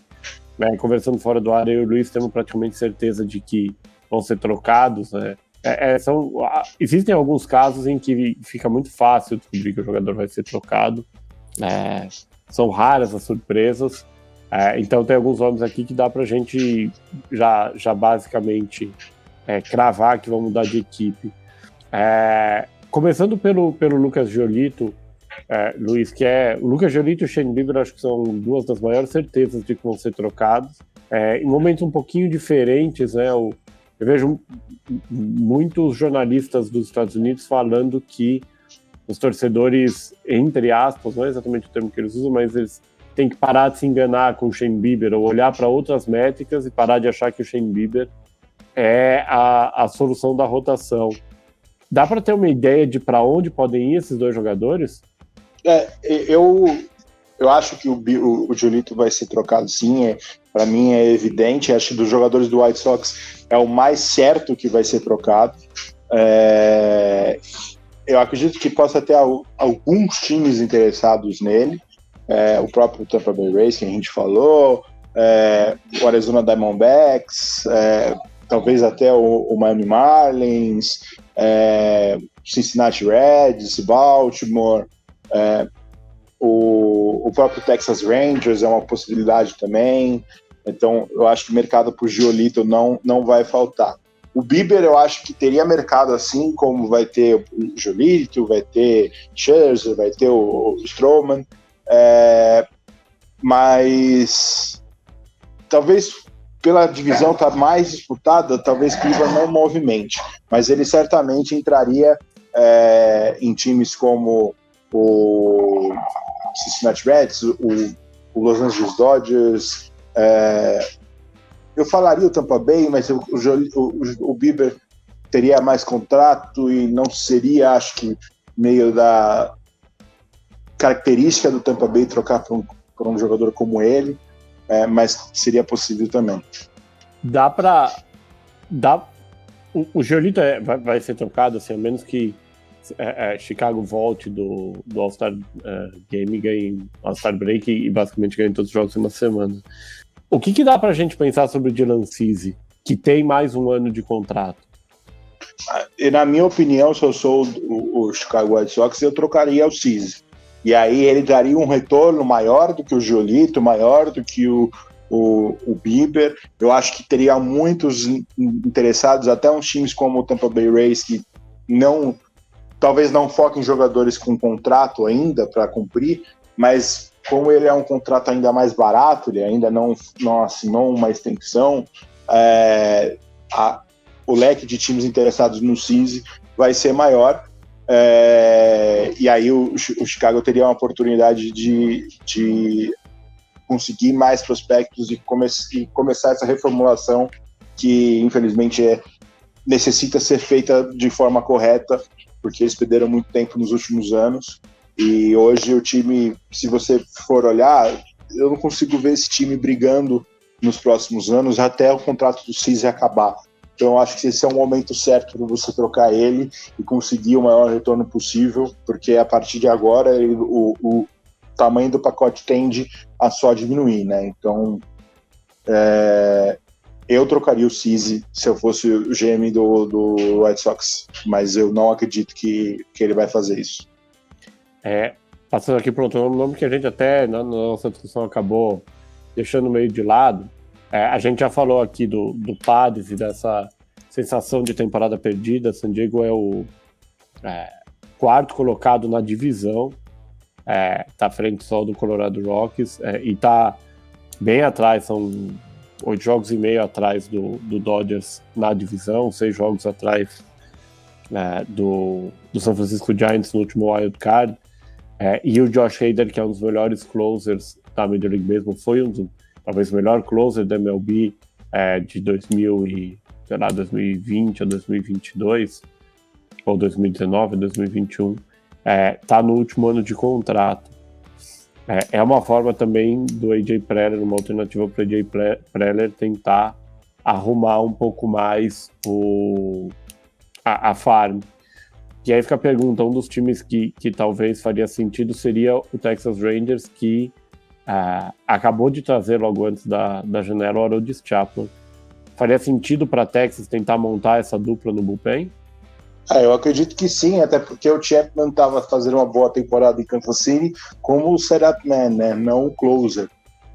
né, conversando fora do ar, eu e o Luiz temos praticamente certeza de que vão ser trocados. Né? É, é, são, existem alguns casos em que fica muito fácil descobrir que o jogador vai ser trocado. É, são raras as surpresas. É, então tem alguns nomes aqui que dá para a gente já, já basicamente é, cravar que vão mudar de equipe. É, começando pelo, pelo Lucas Giolito, Luiz, que é o Lucas Jolito e o Shane Bieber, acho que são duas das maiores certezas de que vão ser trocados. Em momentos um pouquinho diferentes, né? Eu, eu vejo muitos jornalistas dos Estados Unidos falando que os torcedores, entre aspas, não é exatamente o termo que eles usam, mas eles têm que parar de se enganar com o Shane Bieber ou olhar para outras métricas e parar de achar que o Shane Bieber é a, a solução da rotação. Dá para ter uma ideia de para onde podem ir esses dois jogadores? É, eu, eu acho que o, o, o Julito vai ser trocado sim, é, para mim é evidente. Acho que dos jogadores do White Sox é o mais certo que vai ser trocado. É, eu acredito que possa ter alguns times interessados nele. É, o próprio Tampa Bay Rays, que a gente falou, é, o Arizona Diamondbacks, é, talvez até o, o Miami Marlins, é, Cincinnati Reds, Baltimore. O, o, próprio Texas Rangers é uma possibilidade também. Então, eu acho que o mercado para o Giolito não, não vai faltar. O Bieber, eu acho que teria mercado assim, como vai ter o Giolito, vai ter Scherzer, vai ter o, o Stroman. É, mas talvez pela divisão estar tá mais disputada, talvez Cleveland não movimente. Mas ele certamente entraria é, em times como o Cincinnati Reds, o, o Los Angeles Dodgers. É, eu falaria o Tampa Bay, mas o, o, o, Bieber teria mais contrato e não seria, acho que, meio da característica do Tampa Bay trocar por um, por um jogador como ele, é, mas seria possível também. Dá para. Dá, o, o é, vai, vai, ser trocado, assim, a menos que é, é, Chicago volte do, do All-Star uh, Game, ganhe All-Star Break e, e, basicamente ganhe todos os jogos em uma semana. O que, que dá para a gente pensar sobre o Dylan Cease, que tem mais um ano de contrato? E na minha opinião, se eu sou o, o Chicago White Sox, eu trocaria o Cease. E aí ele daria um retorno maior do que o Jolito, maior do que o, o, o Bieber. Eu acho que teria muitos interessados, até uns times como o Tampa Bay Rays, que não talvez não foquem em jogadores com contrato ainda para cumprir, mas como ele é um contrato ainda mais barato, ele ainda não, não assinou uma extensão, é, a, o leque de times interessados no CISI vai ser maior. É, e aí o, o, Chicago teria uma oportunidade de, de conseguir mais prospectos e, come e começar essa reformulação que infelizmente é, necessita ser feita de forma correta, porque eles perderam muito tempo nos últimos anos. E hoje o time, se você for olhar, eu não consigo ver esse time brigando nos próximos anos até o contrato do CIS acabar. Então eu acho que esse é o momento certo para você trocar ele e conseguir o maior retorno possível, porque a partir de agora ele, o, o, tamanho do pacote tende a só diminuir, né? Então é, eu trocaria o Cise se eu fosse o GM do, do White Sox, mas eu não acredito que, que ele vai fazer isso. É, passando aqui para outro nome que a gente até na nossa discussão acabou deixando meio de lado, é, a gente já falou aqui do, do Padres e dessa sensação de temporada perdida. San Diego é o é, quarto colocado na divisão, é, tá à frente só do Colorado Rockies é, e tá bem atrás, são oito jogos e meio atrás do, do Dodgers na divisão, seis jogos atrás é, do, do San Francisco Giants no último wild card. É, e o Josh Hader, que é um dos melhores closers da Major League Baseball, foi um dos talvez o melhor closer da MLB é, de 2000 e, sei lá, 2020 ou 2022, ou 2019 ou 2021, é, tá no último ano de contrato. É, é uma forma também do AJ Preller, uma alternativa para o AJ Preller tentar arrumar um pouco mais o, a, a farm. E aí fica a pergunta, um dos times que, que talvez faria sentido seria o Texas Rangers, que uh, acabou de trazer logo antes da, da janela o Arodis Chapman. Faria sentido para Texas tentar montar essa dupla no bullpen? É, eu acredito que sim, até porque o Chapman estava fazendo uma boa temporada em Kansas City como o setup man, né, não o closer.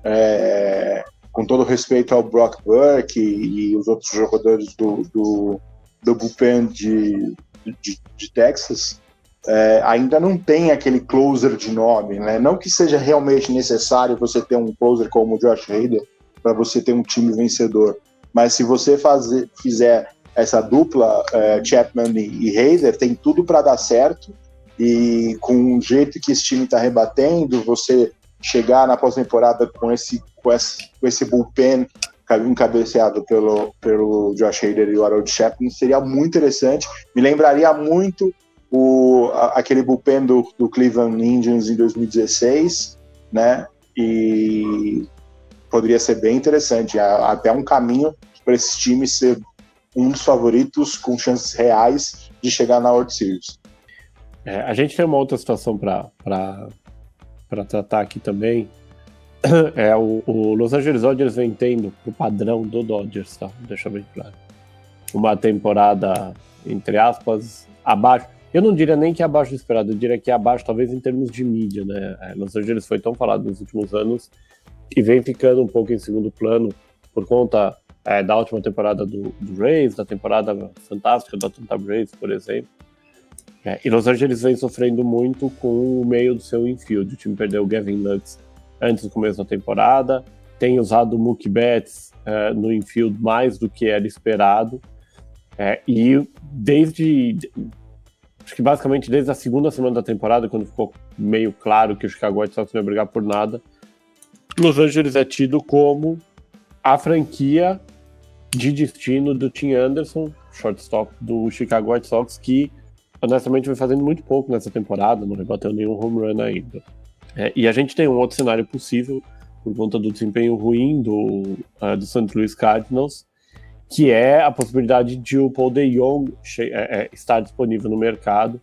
É, com todo respeito ao Brock Burke e, e os outros jogadores do, do, do bullpen de, de, de Texas, é, ainda não tem aquele closer de nome, né? Não que seja realmente necessário você ter um closer como o Josh Hader para você ter um time vencedor, mas se você fazer, fizer essa dupla é, Chapman e, Hader, tem tudo para dar certo e com o jeito que esse time está rebatendo, você chegar na pós-temporada com esse, com esse com esse bullpen encabeceado pelo, pelo Josh Hader e o Harold Chapman seria muito interessante. Me lembraria muito o, aquele bullpen do, do Cleveland Indians em 2016, né? E poderia ser bem interessante, até um caminho para esse time ser um dos favoritos com chances reais de chegar na World Series. É, a gente tem uma outra situação para tratar aqui também. É o, o, Los Angeles Dodgers vem tendo o padrão do Dodgers, tá? Deixa bem claro. Uma temporada, entre aspas, abaixo. Eu não diria nem que é abaixo do esperado, eu diria que é abaixo, talvez em termos de mídia, né? É, Los Angeles foi tão falado nos últimos anos e vem ficando um pouco em segundo plano por conta é, da última temporada do, do, da temporada fantástica do Atlanta Braves, por exemplo. É, e Los Angeles vem sofrendo muito com o meio do seu infield. O time perdeu o Gavin Lux antes do começo da temporada, tem usado o Mookie Betts é, no infield mais do que era esperado. É, e desde acho que basicamente desde a segunda semana da temporada, quando ficou meio claro que o Chicago White Sox não ia brigar por nada, Los Angeles é tido como a franquia de destino do Tim Anderson, shortstop do Chicago White Sox, que honestamente vem fazendo muito pouco nessa temporada, não rebateu nenhum home run ainda. É, e a gente tem um outro cenário possível por conta do desempenho ruim do, uh, do St. Louis Cardinals, que é a possibilidade de o Paul De Jong é, é, estar disponível no mercado.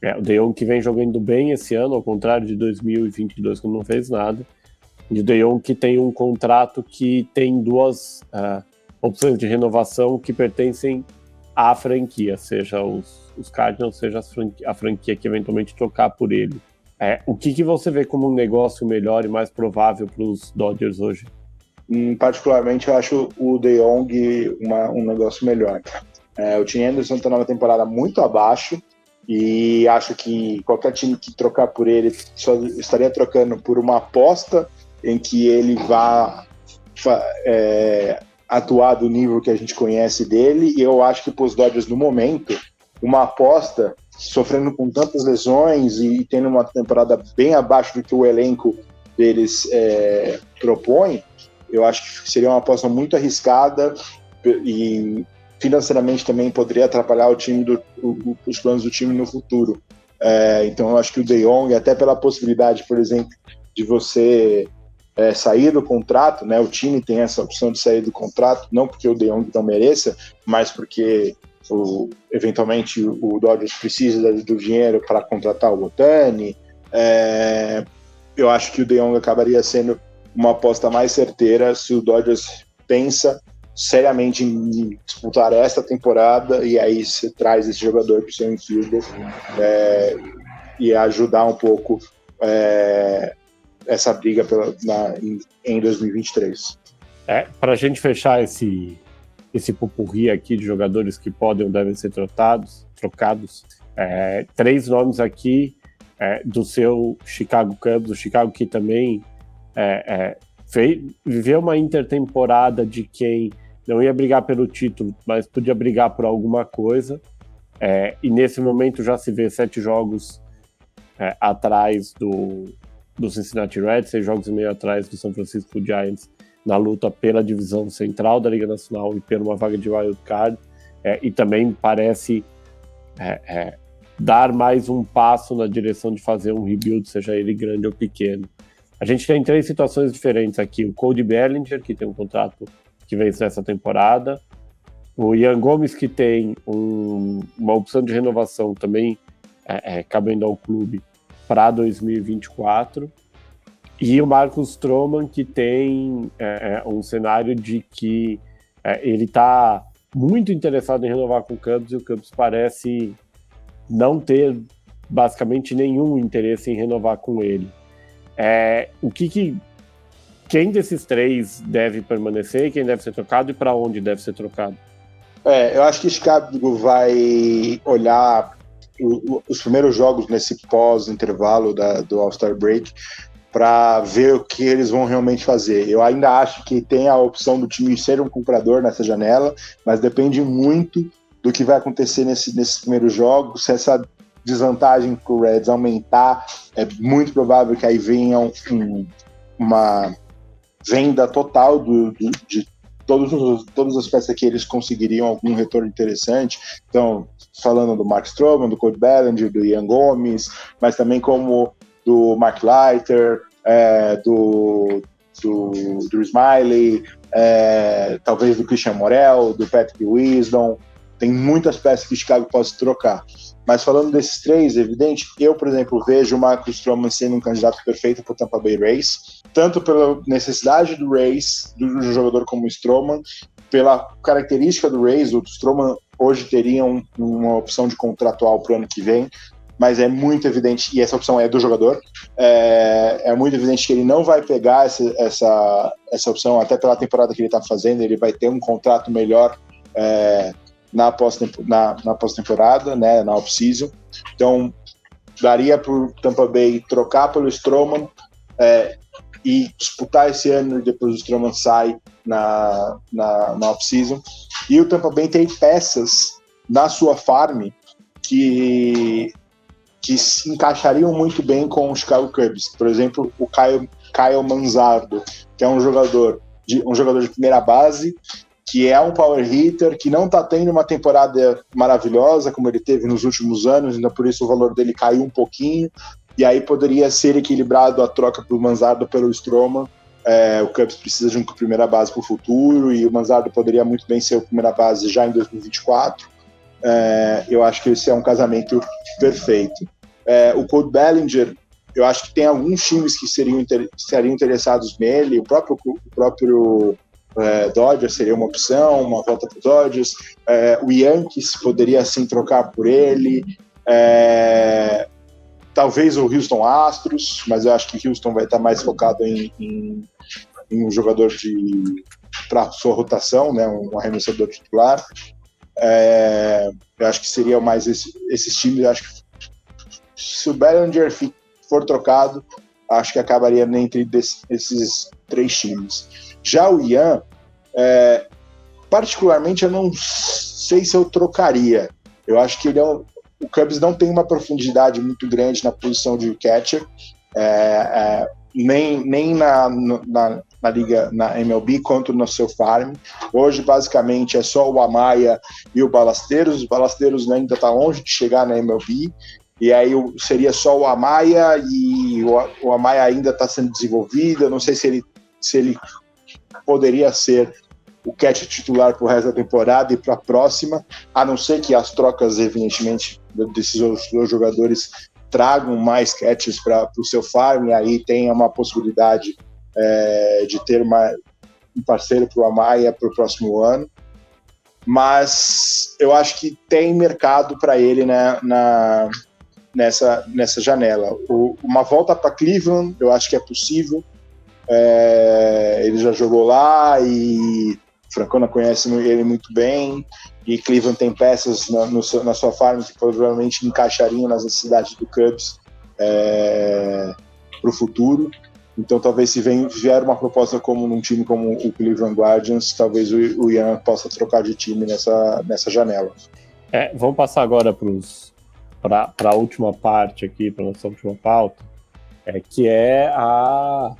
É, o De Jong que vem jogando bem esse ano, ao contrário de 2022, quando não fez nada. de De Jong que tem um contrato que tem duas uh, opções de renovação que pertencem à franquia, seja os, os Cardinals, seja a franquia que eventualmente trocar por ele. É, o que, que você vê como um negócio melhor e mais provável para os Dodgers hoje? Hum, particularmente, eu acho o De Jong uma, um negócio melhor. É, o Tim Anderson está numa temporada muito abaixo e acho que qualquer time que trocar por ele só estaria trocando por uma aposta em que ele vá é, atuar do nível que a gente conhece dele. E eu acho que para os Dodgers, no momento, uma aposta sofrendo com tantas lesões e tendo uma temporada bem abaixo do que o elenco deles é, propõe, eu acho que seria uma aposta muito arriscada e financeiramente também poderia atrapalhar o time do, o, os planos do time no futuro. É, então eu acho que o De Jong, até pela possibilidade, por exemplo, de você é, sair do contrato, né? O time tem essa opção de sair do contrato, não porque o De Jong não mereça, mas porque o, eventualmente o Dodgers precisa do dinheiro para contratar o Otani. É, eu acho que o De Jong acabaria sendo uma aposta mais certeira se o Dodgers pensa seriamente em disputar esta temporada e aí você traz esse jogador para o seu infielder é, e ajudar um pouco é, essa briga pela, na, em, em 2023. É, para a gente fechar esse, esse pupurri aqui de jogadores que podem ou devem ser trocados, trocados é, três nomes aqui é, do seu Chicago Cubs, o Chicago que também é, é fez, viveu uma intertemporada de quem não ia brigar pelo título, mas podia brigar por alguma coisa. É, e nesse momento já se vê sete jogos é, atrás do, do Cincinnati Reds, seis jogos e meio atrás do São Francisco Giants na luta pela divisão central da Liga Nacional e pela uma vaga de wild card. É, e também parece é, é, dar mais um passo na direção de fazer um rebuild, seja ele grande ou pequeno. A gente tem três situações diferentes aqui: o Cody Bellinger, que tem um contrato que vence essa temporada. O Ian Gomes, que tem um, uma opção de renovação também é, é, cabendo ao clube para 2024. E o Marcos Stroman, que tem é, é, um cenário de que é, ele está muito interessado em renovar com o Cubs e o Cubs parece não ter basicamente nenhum interesse em renovar com ele. É, o que, que quem desses três deve permanecer, quem deve ser trocado e para onde deve ser trocado? É, eu acho que Chicago vai olhar os primeiros jogos nesse pós-intervalo do All-Star Break para ver o que eles vão realmente fazer. Eu ainda acho que tem a opção do time ser um comprador nessa janela, mas depende muito do que vai acontecer nesse, nesses primeiros jogos. Se essa desvantagem para o Reds aumentar, é muito provável que aí venha um, uma venda total do, do, de todos os, todas as peças que eles conseguiriam algum retorno interessante. Então, falando do Mark Stroman, do Cody Bellinger, do Ian Gomes, mas também como do Mark Leiter, é, do, do, Smiley, é, talvez do Christian Morel, do Patrick Wisdom. Tem muitas peças que Chicago pode trocar. Mas falando desses três, é evidente, eu, por exemplo, vejo o Marcus Stroman sendo um candidato perfeito para o Tampa Bay Rays, tanto pela necessidade do Rays, do jogador como o Stroman, pela característica do Rays, o Stroman hoje teria um, uma opção de contratual para o ano que vem, mas é muito evidente, e essa opção é do jogador, é, é muito evidente que ele não vai pegar essa, essa, essa opção, até pela temporada que ele está fazendo, ele vai ter um contrato melhor é, na pós-temporada, na, na pós né, na off-season. Então, daria para o Tampa Bay trocar pelo Stroman é, e disputar esse ano e depois o Stroman sai na, na, na off-season. E o Tampa Bay tem peças na sua farm que, que se encaixariam muito bem com o Chicago Cubs. Por exemplo, o Kyle, Kyle Manzardo, que é um jogador de, um jogador de primeira base que é um power hitter, que não está tendo uma temporada maravilhosa como ele teve nos últimos anos, ainda por isso o valor dele caiu um pouquinho, e aí poderia ser equilibrado a troca para o Manzardo pelo Stroman. É, o Cubs precisa de uma primeira base para o futuro, e o Manzardo poderia muito bem ser a primeira base já em 2024. É, eu acho que esse é um casamento perfeito. É, o Code Bellinger eu acho que tem alguns times que seriam, seriam interessados nele, o próprio, o próprio é, Dodgers seria uma opção, uma volta para o Dodgers, é, o Yankees poderia assim trocar por ele, é, talvez o Houston Astros, mas eu acho que Houston vai estar mais focado em, em, em um jogador de para sua rotação, né, um arremessador titular. É, eu acho que seria mais esse, esses times. Eu acho que se o Bellinger for trocado, acho que acabaria entre esses três times. Já o Ian, é, particularmente, eu não sei se eu trocaria. Eu acho que ele é um, o Cubs não tem uma profundidade muito grande na posição de catcher, é, é, nem, nem na, na, na, liga, na MLB, quanto no seu farm. Hoje, basicamente, é só o Amaya e o Balasteiros. Os Balasteiros ainda está longe de chegar na MLB. E aí seria só o Amaya e o, o Amaya ainda está sendo desenvolvido. Eu não sei se ele, se ele poderia ser o catch titular para o resto da temporada e para a próxima, a não ser que as trocas, evidentemente, desses dois jogadores tragam mais catches para o seu farm, e aí tenha uma possibilidade é, de ter uma, um parceiro para o Amaya para o próximo ano. Mas eu acho que tem mercado para ele né, na, nessa, nessa janela. O, uma volta para Cleveland, eu acho que é possível. É, ele já jogou lá e Francona conhece ele muito bem. E Cleveland tem peças na, no, na sua farm que provavelmente encaixariam nas necessidades do Cubs é, para o futuro. Então, talvez se vem, vier uma proposta como num time como o Cleveland Guardians, talvez o, o Ian possa trocar de time nessa, nessa janela. É, vamos passar agora para a última parte aqui, para nossa última pauta, é, que é a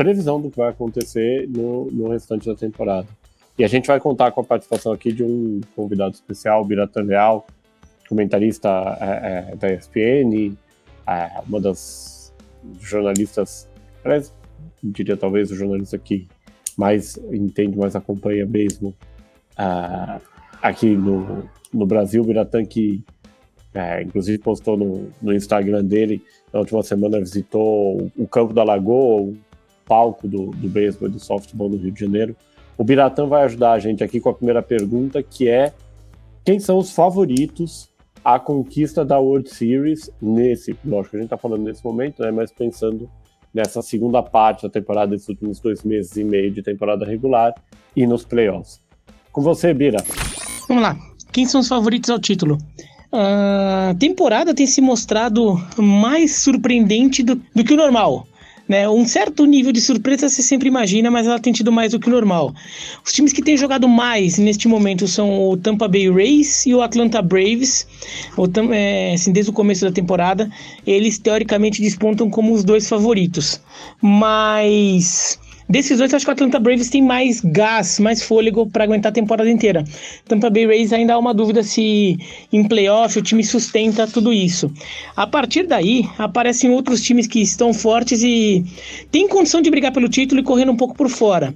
previsão do que vai acontecer no, no restante da temporada. E a gente vai contar com a participação aqui de um convidado especial, Biratan Leal, comentarista é, é, da ESPN, é, uma das jornalistas, aliás, diria talvez o jornalista que mais entende, mais acompanha mesmo é, aqui no, no Brasil. Biratan que é, inclusive postou no, no, Instagram dele, na última semana visitou o Campo da Lagoa, palco do, do beisebol e do softball no Rio de Janeiro, o Biratã vai ajudar a gente aqui com a primeira pergunta, que é quem são os favoritos à conquista da World Series nesse, lógico, a gente está falando nesse momento, né, mas pensando nessa segunda parte da temporada, desses últimos dois meses e meio de temporada regular e nos playoffs. Com você, Bira. Vamos lá. Quem são os favoritos ao título? A temporada tem se mostrado mais surpreendente do, do que o normal. Né? Um certo nível de surpresa você sempre imagina, mas ela tem tido mais do que o normal. Os times que têm jogado mais neste momento são o Tampa Bay Rays e o Atlanta Braves. O, é, assim, desde o começo da temporada, eles teoricamente despontam como os dois favoritos. Mas Desses dois, acho que o Atlanta Braves tem mais gás, mais fôlego para aguentar a temporada inteira. Tampa Bay Rays ainda há uma dúvida se em playoff o time sustenta tudo isso. A partir daí, aparecem outros times que estão fortes e têm condição de brigar pelo título e correndo um pouco por fora.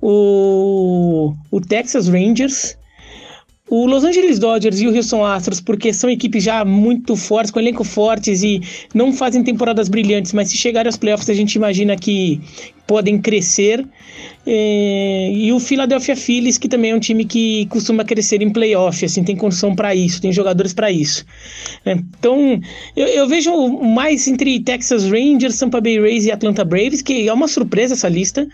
O, o Texas Rangers, o Los Angeles Dodgers e o Houston Astros, porque são equipes já muito fortes, com elenco fortes e não fazem temporadas brilhantes, mas se chegarem aos playoffs a gente imagina que podem crescer. É, e o Philadelphia Phillies, que também é um time que costuma crescer em playoff, assim, tem condição para isso, tem jogadores para isso. É, então, eu, eu, vejo mais entre Texas Rangers, Tampa Bay Rays e Atlanta Braves, que é uma surpresa essa lista,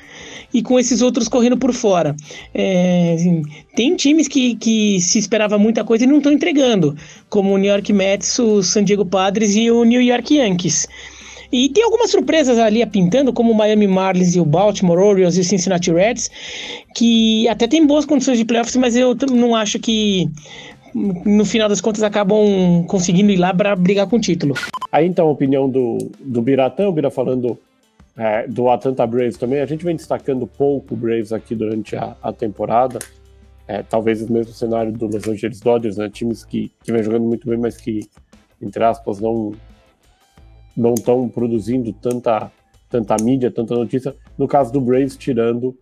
e com esses outros correndo por fora. É, assim, tem times que, que se esperava muita coisa e não estão entregando, como o New York Mets, o San Diego Padres e o New York Yankees. E tem algumas surpresas ali pintando, como o Miami Marlins e o Baltimore Orioles e o Cincinnati Reds, que até tem boas condições de playoffs, mas eu não acho que no final das contas acabam conseguindo ir lá para brigar com o título. Aí então a opinião do, do Biratã, o Bira falando é, do Atlanta Braves também, a gente vem destacando pouco o Braves aqui durante a, a temporada, é, talvez o mesmo cenário do Los Angeles Dodgers, né, times que, que vem jogando muito bem, mas que, entre aspas, não, não estão produzindo tanta, tanta mídia, tanta notícia. No caso do Braves, tirando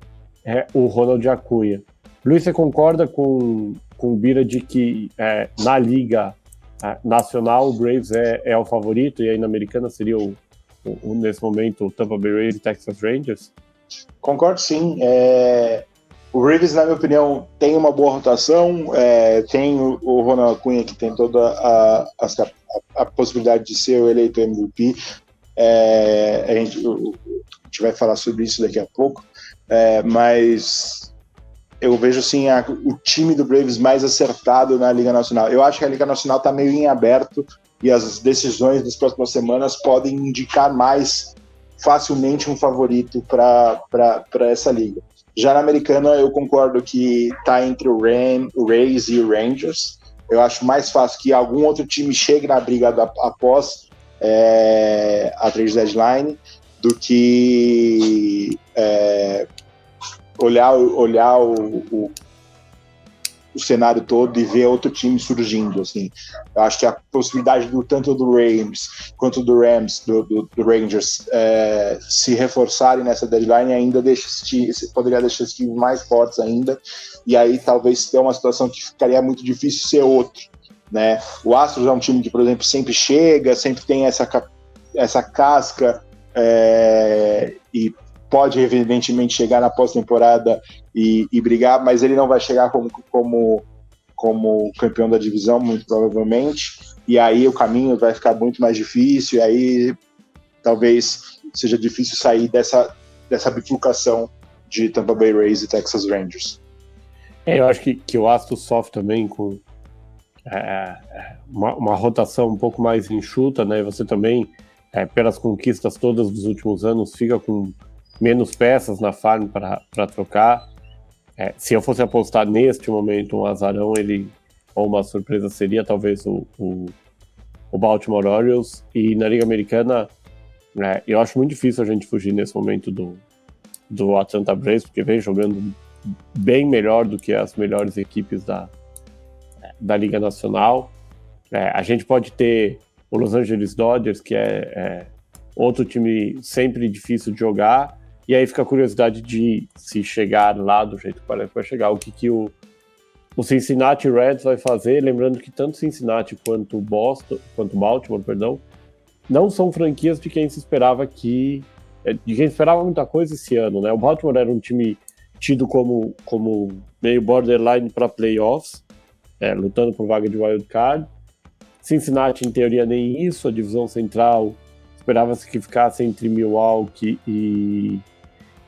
é, o Ronald Acunha. Luiz, você concorda com, com o Bira de que é, na Liga é, Nacional o Braves é, é o favorito e aí na Americana seria o, o, nesse momento o Tampa Bay Rays e Texas Rangers? Concordo sim. É... O Reeves, na minha opinião, tem uma boa rotação, é... tem o, o Ronald Cunha que tem toda a, a, a, possibilidade de ser o eleito MVP. É... A, gente, a gente vai falar sobre isso daqui a pouco, é... mas eu vejo assim o time do Braves mais acertado na Liga Nacional. Eu acho que a Liga Nacional está meio em aberto e as decisões das próximas semanas podem indicar mais facilmente um favorito para essa liga. Já na americana, eu concordo que está entre o, Ram, o Rays e o Rangers. Eu acho mais fácil que algum outro time chegue na briga da, após é, a trade deadline do que é, olhar, olhar o, o, o, cenário todo e ver outro time surgindo. Assim. Eu acho que a possibilidade do tanto do Rams quanto do Rams, do, do, do Rangers, é, se reforçarem nessa deadline ainda deixa esse, poderia deixar os times mais fortes ainda. E aí talvez tenha uma situação que ficaria muito difícil ser outro. Né? O Astros é um time que, por exemplo, sempre chega, sempre tem essa, essa casca é, e pode evidentemente chegar na pós-temporada e, e, brigar, mas ele não vai chegar como, como, como campeão da divisão, muito provavelmente, e aí o caminho vai ficar muito mais difícil, e aí talvez seja difícil sair dessa, dessa bifurcação de Tampa Bay Rays e Texas Rangers. É, eu acho que, que o Astros sofre também com é, é, uma, uma, rotação um pouco mais enxuta, né? Você também, é, pelas conquistas todas dos últimos anos, fica com menos peças na farm para trocar. É, se eu fosse apostar neste momento um azarão, ele ou uma surpresa seria talvez o, o, o Baltimore Orioles. E na Liga Americana, é, eu acho muito difícil a gente fugir nesse momento do, do Atlanta Braves, porque vem jogando bem melhor do que as melhores equipes da, da Liga Nacional. É, a gente pode ter o Los Angeles Dodgers, que é, é outro time sempre difícil de jogar, e aí fica a curiosidade de se chegar lá do jeito que parece que vai chegar, o que, que o, o Cincinnati Reds vai fazer, lembrando que tanto Cincinnati quanto Boston, quanto Baltimore, perdão, não são franquias de quem se esperava que é, de quem esperava muita coisa esse ano, né? O Baltimore era um time tido como, como meio borderline para playoffs, é, lutando por vaga de wild card. Cincinnati, em teoria, nem isso. A divisão central esperava-se que ficasse entre Milwaukee e,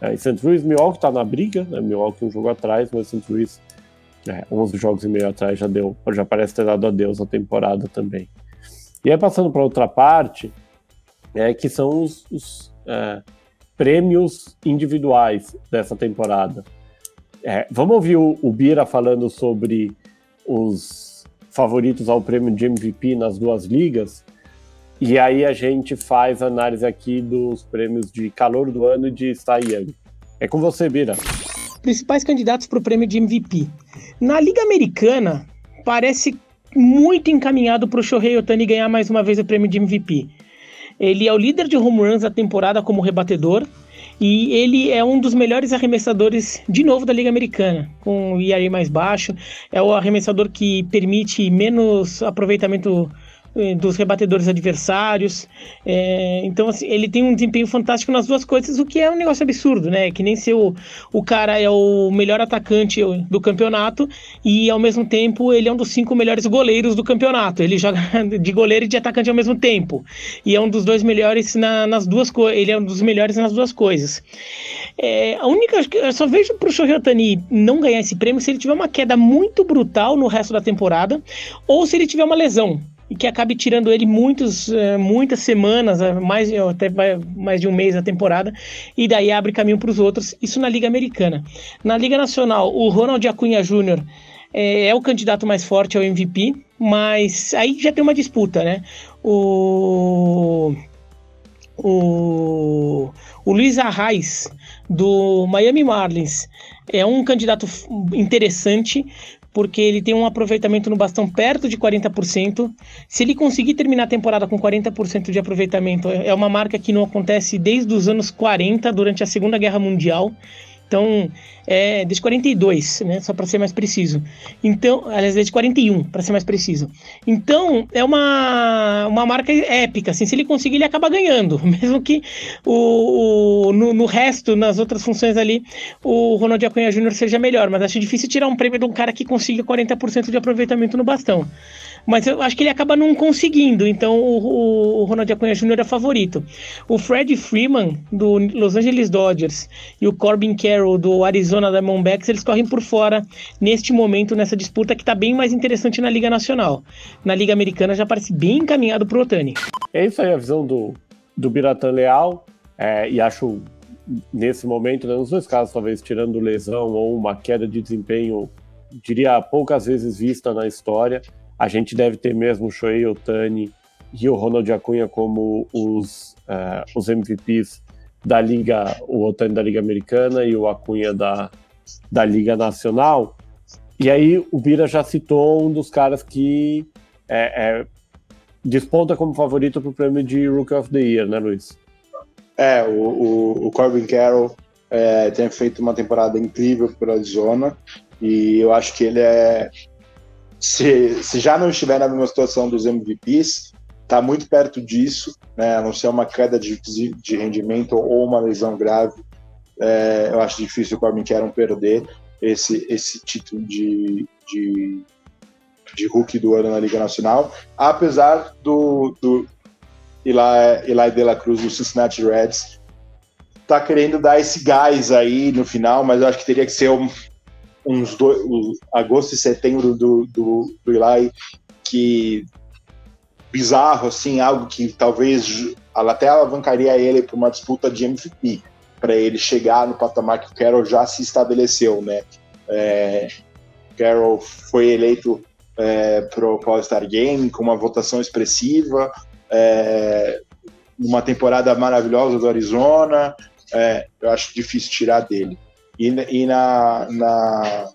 é, St. Louis, Milwaukee está na briga, né? Milwaukee um jogo atrás, mas St. Louis, é, 11 jogos e meio atrás, já deu, já parece ter dado adeus à temporada também. E aí passando para outra parte, é que são os, os é, prêmios individuais dessa temporada. É, vamos ouvir o, o Bira falando sobre os favoritos ao prêmio de MVP nas duas ligas. E aí a gente faz análise aqui dos prêmios de calor do ano e de Cy. É com você, Bira. Principais candidatos para o prêmio de MVP. Na Liga Americana, parece muito encaminhado para o Shohei Otani ganhar mais uma vez o prêmio de MVP. Ele é o líder de home runs da temporada como rebatedor e ele é um dos melhores arremessadores de novo da Liga Americana, com o IRA mais baixo. É o arremessador que permite menos aproveitamento dos rebatedores adversários. É, então, assim, ele tem um desempenho fantástico nas duas coisas, o que é um negócio absurdo, né? Que nem ser o, o cara é o melhor atacante do campeonato e, ao mesmo tempo, ele é um dos cinco melhores goleiros do campeonato. Ele joga de goleiro e de atacante ao mesmo tempo. E é um dos dois melhores na, nas duas coisas. Ele é um dos melhores nas duas coisas. É, a única. Eu só vejo pro Shohei Otani não ganhar esse prêmio se ele tiver uma queda muito brutal no resto da temporada ou se ele tiver uma lesão e que acabe tirando ele muitos, eh, muitas semanas, eh, mais, até mais de um mês da temporada, e daí abre caminho para os outros. Isso na Liga Americana. Na Liga Nacional, o Ronald Acunha Jr. É, é o candidato mais forte ao MVP, mas aí já tem uma disputa, né? O. O, o Luiz Arraes, do Miami Marlins, é um candidato interessante, porque ele tem um aproveitamento no bastão perto de 40%. Se ele conseguir terminar a temporada com 40% de aproveitamento, é uma marca que não acontece desde os anos 40, durante a Segunda Guerra Mundial. Então, é desde 42, né? Só para ser mais preciso. Então, aliás, desde 41, para ser mais preciso. Então, é uma, uma marca épica, assim, se ele conseguir, ele acaba ganhando, mesmo que o, o no, no, resto, nas outras funções ali, o Ronald Acunha Jr. seja melhor, mas acho difícil tirar um prêmio de um cara que consiga 40% de aproveitamento no bastão mas eu acho que ele acaba não conseguindo, então o, o Ronald Acunha Jr. é favorito. O Fred Freeman, do Los Angeles Dodgers, e o Corbin Carroll, do Arizona Diamondbacks, eles correm por fora neste momento, nessa disputa que está bem mais interessante na Liga Nacional. Na Liga Americana já parece bem encaminhado para o Otani. É isso aí a visão do, do Biratan Leal, é, e acho nesse momento, né, nos dois casos, talvez tirando lesão ou uma queda de desempenho, diria poucas vezes vista na história, a gente deve ter mesmo o Shohei Otani e o Ronald Acunha como os, uh, os MVPs da Liga, o Otani da Liga Americana e o Acunha da, da Liga Nacional. E aí o Bira já citou um dos caras que é, é, desponta como favorito para o prêmio de Rookie of the Year, né, Luiz? É, o, o, o Corbin Carroll é, tem feito uma temporada incrível por Arizona e eu acho que ele é se, se já não estiver na mesma situação dos MVPs, está muito perto disso, né? A não ser uma queda de, de rendimento ou uma lesão grave. É, eu acho difícil o Corbin Carroll perder esse, esse título de, de, de rookie do ano na Liga Nacional, apesar do, do Eli, Eli De La Cruz do Cincinnati Reds tá querendo dar esse gás aí no final, mas eu acho que teria que ser um, uns dois, agosto e setembro do, do, do Eli, que bizarro, assim, algo que talvez até alavancaria ele para uma disputa de MVP, para ele chegar no patamar que o Carroll já se estabeleceu, né? É, Carroll foi eleito é, para o All-Star Game com uma votação expressiva, é, uma temporada maravilhosa do Arizona, é, eu acho difícil tirar dele. E, e na, na,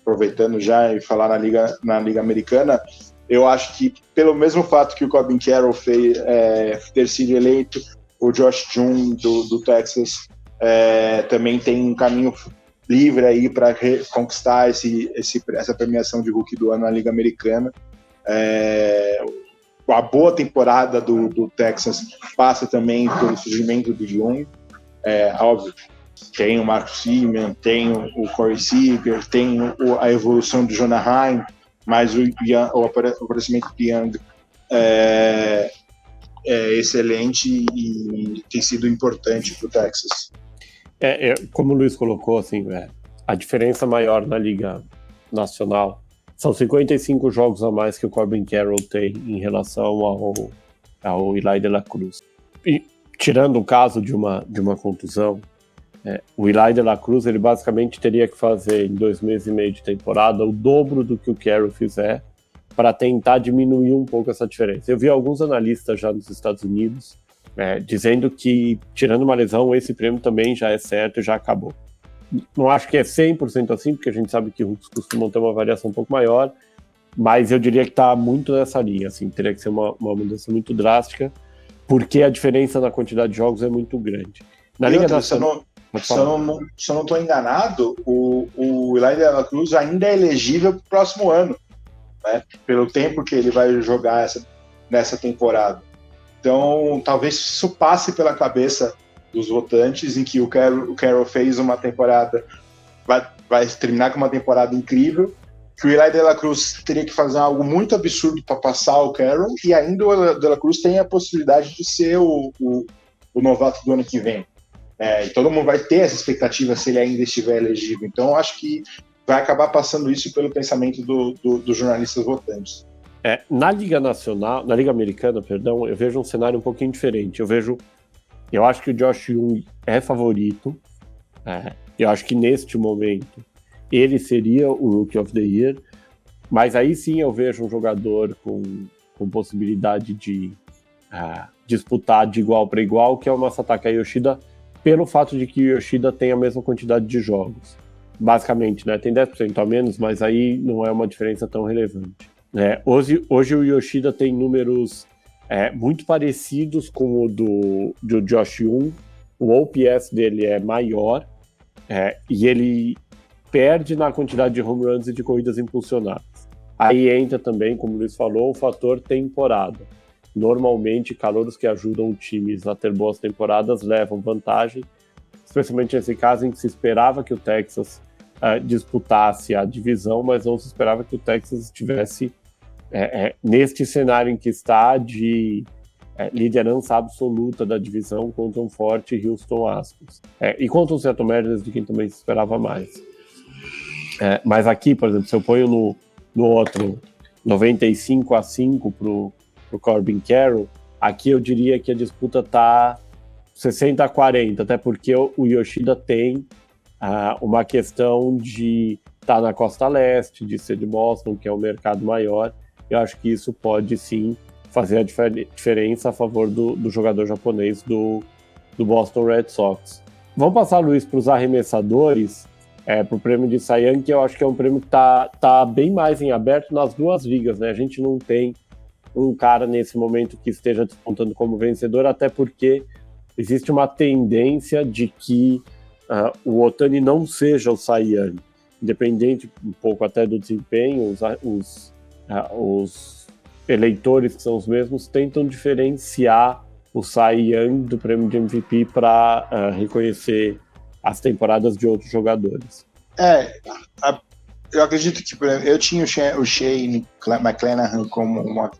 aproveitando já e falar na liga, na liga americana, eu acho que pelo mesmo fato que o Corbin Carroll fez, é, ter sido eleito, o Josh June do, do Texas é, também tem um caminho livre aí para conquistar esse, esse, essa premiação de rookie do ano na liga americana. É, a boa temporada do, do Texas passa também pelo surgimento do Jung. É, óbvio, tem o Marcos Simeon, tem o Corey Seager, tem a evolução do Jonah Heim, mas o, o aparecimento do Young é, é, excelente e tem sido importante para o Texas. É, é, como o Luiz colocou, assim, é, a diferença maior na Liga Nacional são 55 jogos a mais que o Corbin Carroll tem em relação ao, ao Eli de la Cruz. E, tirando o caso de uma, de uma contusão, é, o Eli de la Cruz ele basicamente teria que fazer em dois meses e meio de temporada o dobro do que o Carroll fizer para tentar diminuir um pouco essa diferença. Eu vi alguns analistas já nos Estados Unidos é, dizendo que, tirando uma lesão, esse prêmio também já é certo e já acabou. Não acho que é 100% assim, porque a gente sabe que rookies costumam ter uma variação um pouco maior, mas eu diria que está muito nessa linha, assim, teria que ser uma, uma mudança muito drástica, porque a diferença na quantidade de jogos é muito grande. Na Liga Se eu, não, se eu não estou enganado, o, o Eli de la Cruz ainda é elegível para o próximo ano, né? pelo tempo que ele vai jogar essa, nessa temporada. Então, talvez isso passe pela cabeça dos votantes, em que o Carroll, o Carroll fez uma temporada, vai, vai terminar com uma temporada incrível, que o Eli de la Cruz teria que fazer algo muito absurdo para passar o Carroll, e ainda o de la Cruz tem a possibilidade de ser o, o, o novato do ano que vem. É, e todo mundo vai ter essa expectativa se ele ainda estiver elegível. Então, acho que vai acabar passando isso pelo pensamento do, do, dos jornalistas votantes. É, na Liga Nacional, na Liga Americana, perdão, eu vejo um cenário um pouquinho diferente. Eu vejo, eu acho que o Josh Young é favorito. É, eu acho que neste momento ele seria o Rookie of the Year. Mas aí sim eu vejo um jogador com, com possibilidade de uh, disputar de igual para igual, que é o Masataka Yoshida, pelo fato de que Yoshida tem a mesma quantidade de jogos. Basicamente, né? Tem 10% a menos, mas aí não é uma diferença tão relevante. É, hoje, hoje o Yoshida tem números é, muito parecidos com o do, do Josh Young. O OPS dele é maior. é, e ele perde na quantidade de home runs e de corridas impulsionadas. Aí entra também, como o Luiz falou, o fator temporada. Normalmente, calouros que ajudam times a ter boas temporadas levam vantagem, especialmente nesse caso em que se esperava que o Texas uh, disputasse a divisão, mas não se esperava que o Texas estivesse é, é, neste cenário em que está de é, liderança absoluta da divisão contra um forte Houston Astros. E contra o Seattle Mariners, de quem também se esperava mais. Mas aqui, por exemplo, se eu ponho no, no outro 95 a 5 para o Corbin Carroll, aqui eu diria que a disputa está 60 a 40, até porque o Yoshida tem uh, uma questão de estar tá na costa leste, de ser de Boston, que é um mercado maior. Eu acho que isso pode sim fazer a difer diferença a favor do, do jogador japonês do, do Boston Red Sox. Vamos passar, Luiz, para os arremessadores, é, para o prêmio de Young, que eu acho que é um prêmio que está tá bem mais em aberto nas duas ligas. Né? A gente não tem um cara nesse momento que esteja despontando como vencedor, até porque existe uma tendência de que uh, o Otani não seja o Young, independente um pouco até do desempenho, os, os, uh, os eleitores que são os mesmos tentam diferenciar o Young do prêmio de MVP para uh, ah, reconhecer as temporadas de outros jogadores. É, a, eu acredito que eu tinha o Shane McClanahan como uma,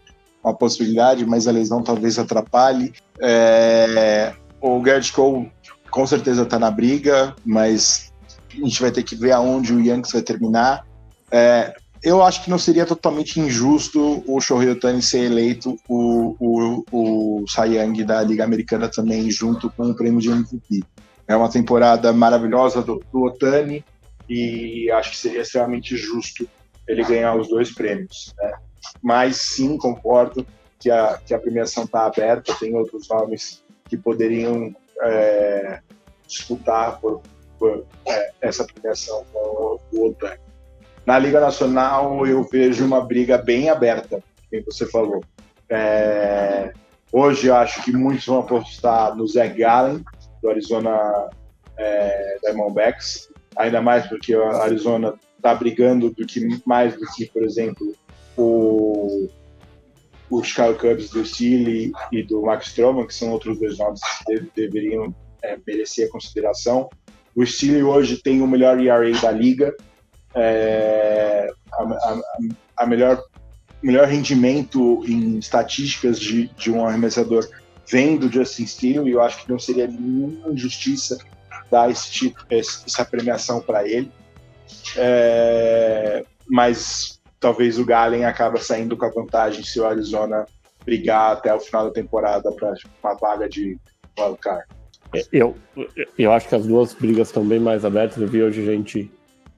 uma possibilidade, mas a lesão talvez atrapalhe. É, o Garrett Cole com certeza está na briga, mas a gente vai ter que ver aonde o Yankees vai terminar. É, eu acho que não seria totalmente injusto o Shohei Otani ser eleito o, o, o Cy Young da Liga Americana também, junto com o prêmio de MVP. É uma temporada maravilhosa do, do Otani e acho que seria extremamente justo ele ganhar os dois prêmios. Né? Mas sim, concordo que a, que a premiação está aberta, tem outros nomes que poderiam é, disputar por, por é, essa premiação com o. Na Liga Nacional, eu vejo uma briga bem aberta, como você falou. É, hoje, eu acho que muitos vão apostar no Zach Gallen, do Arizona é, Diamondbacks, ainda mais porque o Arizona está brigando do que mais do que, por exemplo, o o Chicago Cubs do Steele e do Max Stroman, que são outros dois nomes que deveriam é, merecer consideração. O Steele hoje tem o melhor ERA da liga, é, a, a, a, melhor melhor rendimento em estatísticas de, de um arremessador vem do Justin Steele e eu acho que não seria nenhuma injustiça dar esse essa premiação para ele. É, mas talvez o Galen acaba saindo com a vantagem se o Arizona brigar até o final da temporada para uma vaga de wildcard. É, eu, eu acho que as duas brigas estão bem mais abertas. Eu vi hoje gente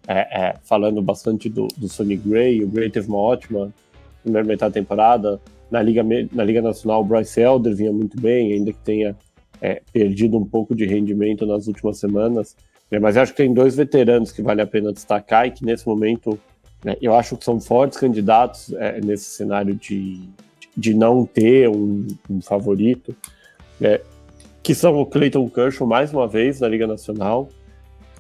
é, é, falando bastante do, do Sonny Gray. O Gray teve uma ótima primeira metade da temporada. Na Liga, na Liga Nacional, o Bryce Elder vinha muito bem, ainda que tenha é, perdido um pouco de rendimento nas últimas semanas. É, mas eu acho que tem dois veteranos que vale a pena destacar e que nesse momento né? Eu acho que são fortes candidatos é, nesse cenário de, de não ter um, um favorito, é, que são o Clayton Kershaw, mais uma vez, na Liga Nacional.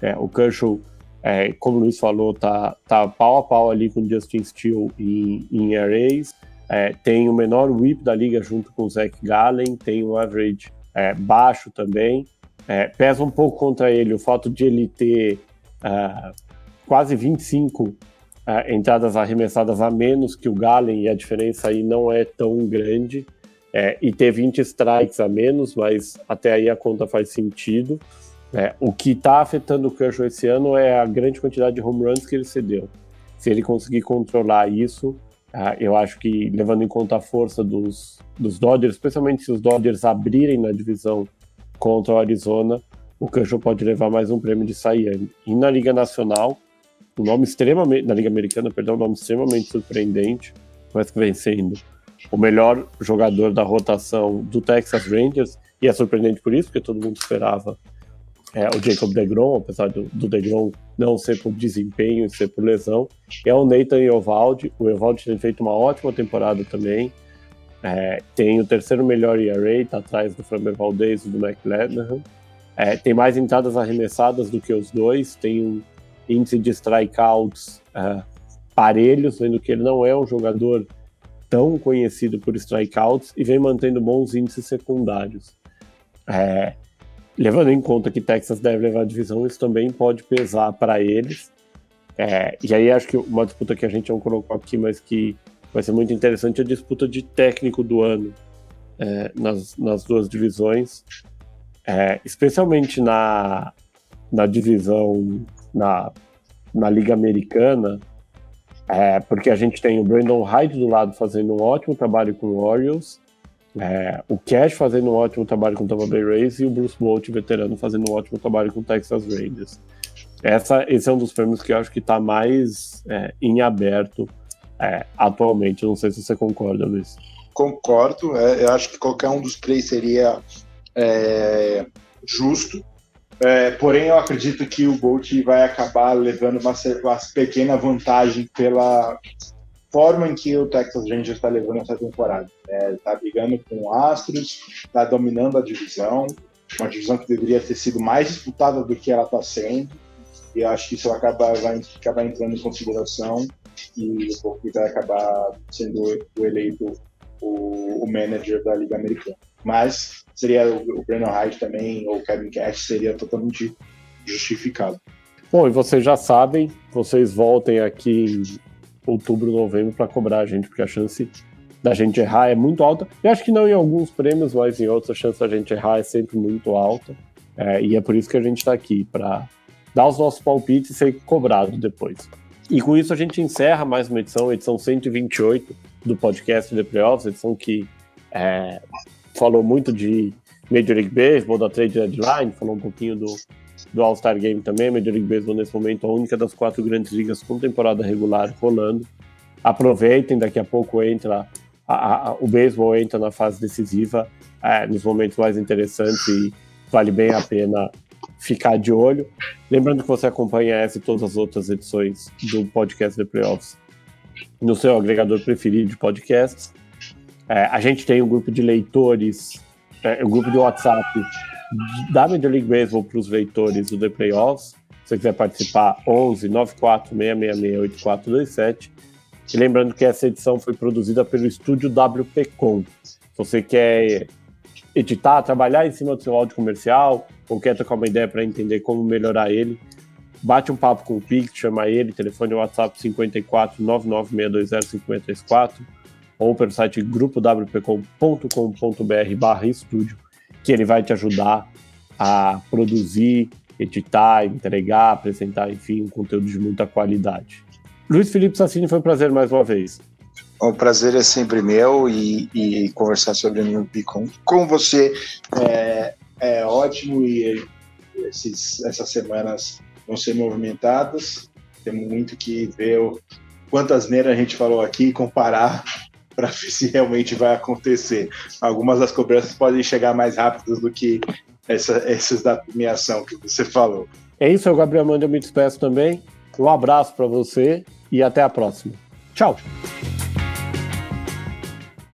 É, o Kershaw, é, como o Luiz falou, tá, tá pau a pau ali com o Justin Steele em, em arrays. É, tem o menor whip da liga junto com o Zach Gallen, tem um average é, baixo também. É, pesa um pouco contra ele o fato de ele ter uh, quase 25 entradas arremessadas a menos que o Galen, e a diferença aí não é tão grande. É, e ter 20 strikes a menos, mas até aí a conta faz sentido. É, o que está afetando o Kershaw esse ano é a grande quantidade de home runs que ele cedeu. Se ele conseguir controlar isso, é, eu acho que, levando em conta a força dos, dos Dodgers, especialmente se os Dodgers abrirem na divisão contra o Arizona, o Kershaw pode levar mais um prêmio de Young. E na Liga Nacional, um nome extremamente, na Liga Americana, perdão, um nome extremamente surpreendente, mas que vem sendo o melhor jogador da rotação do Texas Rangers, e é surpreendente por isso, porque todo mundo esperava é, o Jacob DeGrom, apesar do, do DeGrom não ser por desempenho e ser por lesão, é o Nathan Eovaldi, o Eovaldi tem feito uma ótima temporada também, é, tem o terceiro melhor ERA, está atrás do Framber Valdez e do McLaren, é, tem mais entradas arremessadas do que os dois, tem um índice de strikeouts é, parelhos, sendo que ele não é um jogador tão conhecido por strikeouts e vem mantendo bons índices secundários. É, levando em conta que Texas deve levar a divisão, isso também pode pesar para eles. É, e aí acho que uma disputa que a gente não colocou aqui, mas que vai ser muito interessante, é a disputa de técnico do ano é, nas, nas duas divisões, é, especialmente na, na divisão, na, na Liga Americana, é, porque a gente tem o Brandon Hyde do lado fazendo um ótimo trabalho com o Orioles, é, o Cash fazendo um ótimo trabalho com o Tampa Bay Rays e o Bruce Bolt, veterano, fazendo um ótimo trabalho com o Texas Rangers. Essa, esse é um dos prêmios que eu acho que está mais é, em aberto é, atualmente. Não sei se você concorda, Luiz. Concordo. É, eu acho que qualquer um dos três seria é, justo. É, porém, eu acredito que o Bolt vai acabar levando uma, uma, pequena vantagem pela forma em que o Texas Rangers está levando essa temporada. Está é, brigando com o Astros, está dominando a divisão, uma divisão que deveria ter sido mais disputada do que ela está sendo. E eu acho que isso acaba, vai acabar entrando em consideração e o Bolt vai acabar sendo eleito o, o manager da Liga Americana. Mas seria o, o Brandon Hyde também, ou o Kevin Cash, seria totalmente justificado. Bom, e vocês já sabem, vocês voltem aqui em outubro, novembro para cobrar a gente, porque a chance da gente errar é muito alta. Eu acho que não em alguns prêmios, mas em outros a chance da gente errar é sempre muito alta. É, e é por isso que a gente está aqui, para dar os nossos palpites e ser cobrado depois. E com isso a gente encerra mais uma edição, edição 128 do podcast The Playoffs, edição que é, falou muito de Major League Baseball, da trade deadline, falou um pouquinho do, do All-Star Game também. Major League Baseball, nesse momento, a única das quatro grandes ligas com temporada regular rolando. Aproveitem, daqui a pouco entra a, a, o beisebol entra na fase decisiva, é, nos momentos mais interessantes e vale bem a pena ficar de olho. Lembrando que você acompanha essa e todas as outras edições do podcast The Playoffs no seu agregador preferido de podcasts. É, a gente tem um grupo de leitores, é, um grupo de WhatsApp da Major League Baseball para os leitores do The Playoffs. Se você quiser participar, 11 94 666 8427. E lembrando que essa edição foi produzida pelo estúdio WPcom. Se você quer editar, trabalhar em cima do seu áudio comercial, ou quer trocar uma ideia para entender como melhorar ele, bate um papo com o Pix, chama ele, telefone WhatsApp 54 99620 534 ou pelo site grupowpcom.com.br barra estúdio, que ele vai te ajudar a produzir, editar, entregar, apresentar, enfim, um conteúdo de muita qualidade. Luiz Felipe Sassini, foi um prazer mais uma vez. O prazer é sempre meu e, e conversar sobre a minha com, com você é, é ótimo e esses, essas semanas vão ser movimentadas. Temos muito que ver o, quantas neiras a gente falou aqui comparar para ver se realmente vai acontecer. Algumas das cobranças podem chegar mais rápidas do que essa, essas da premiação que você falou. É isso, eu, Gabriel Manda, eu me despeço também. Um abraço para você e até a próxima. Tchau!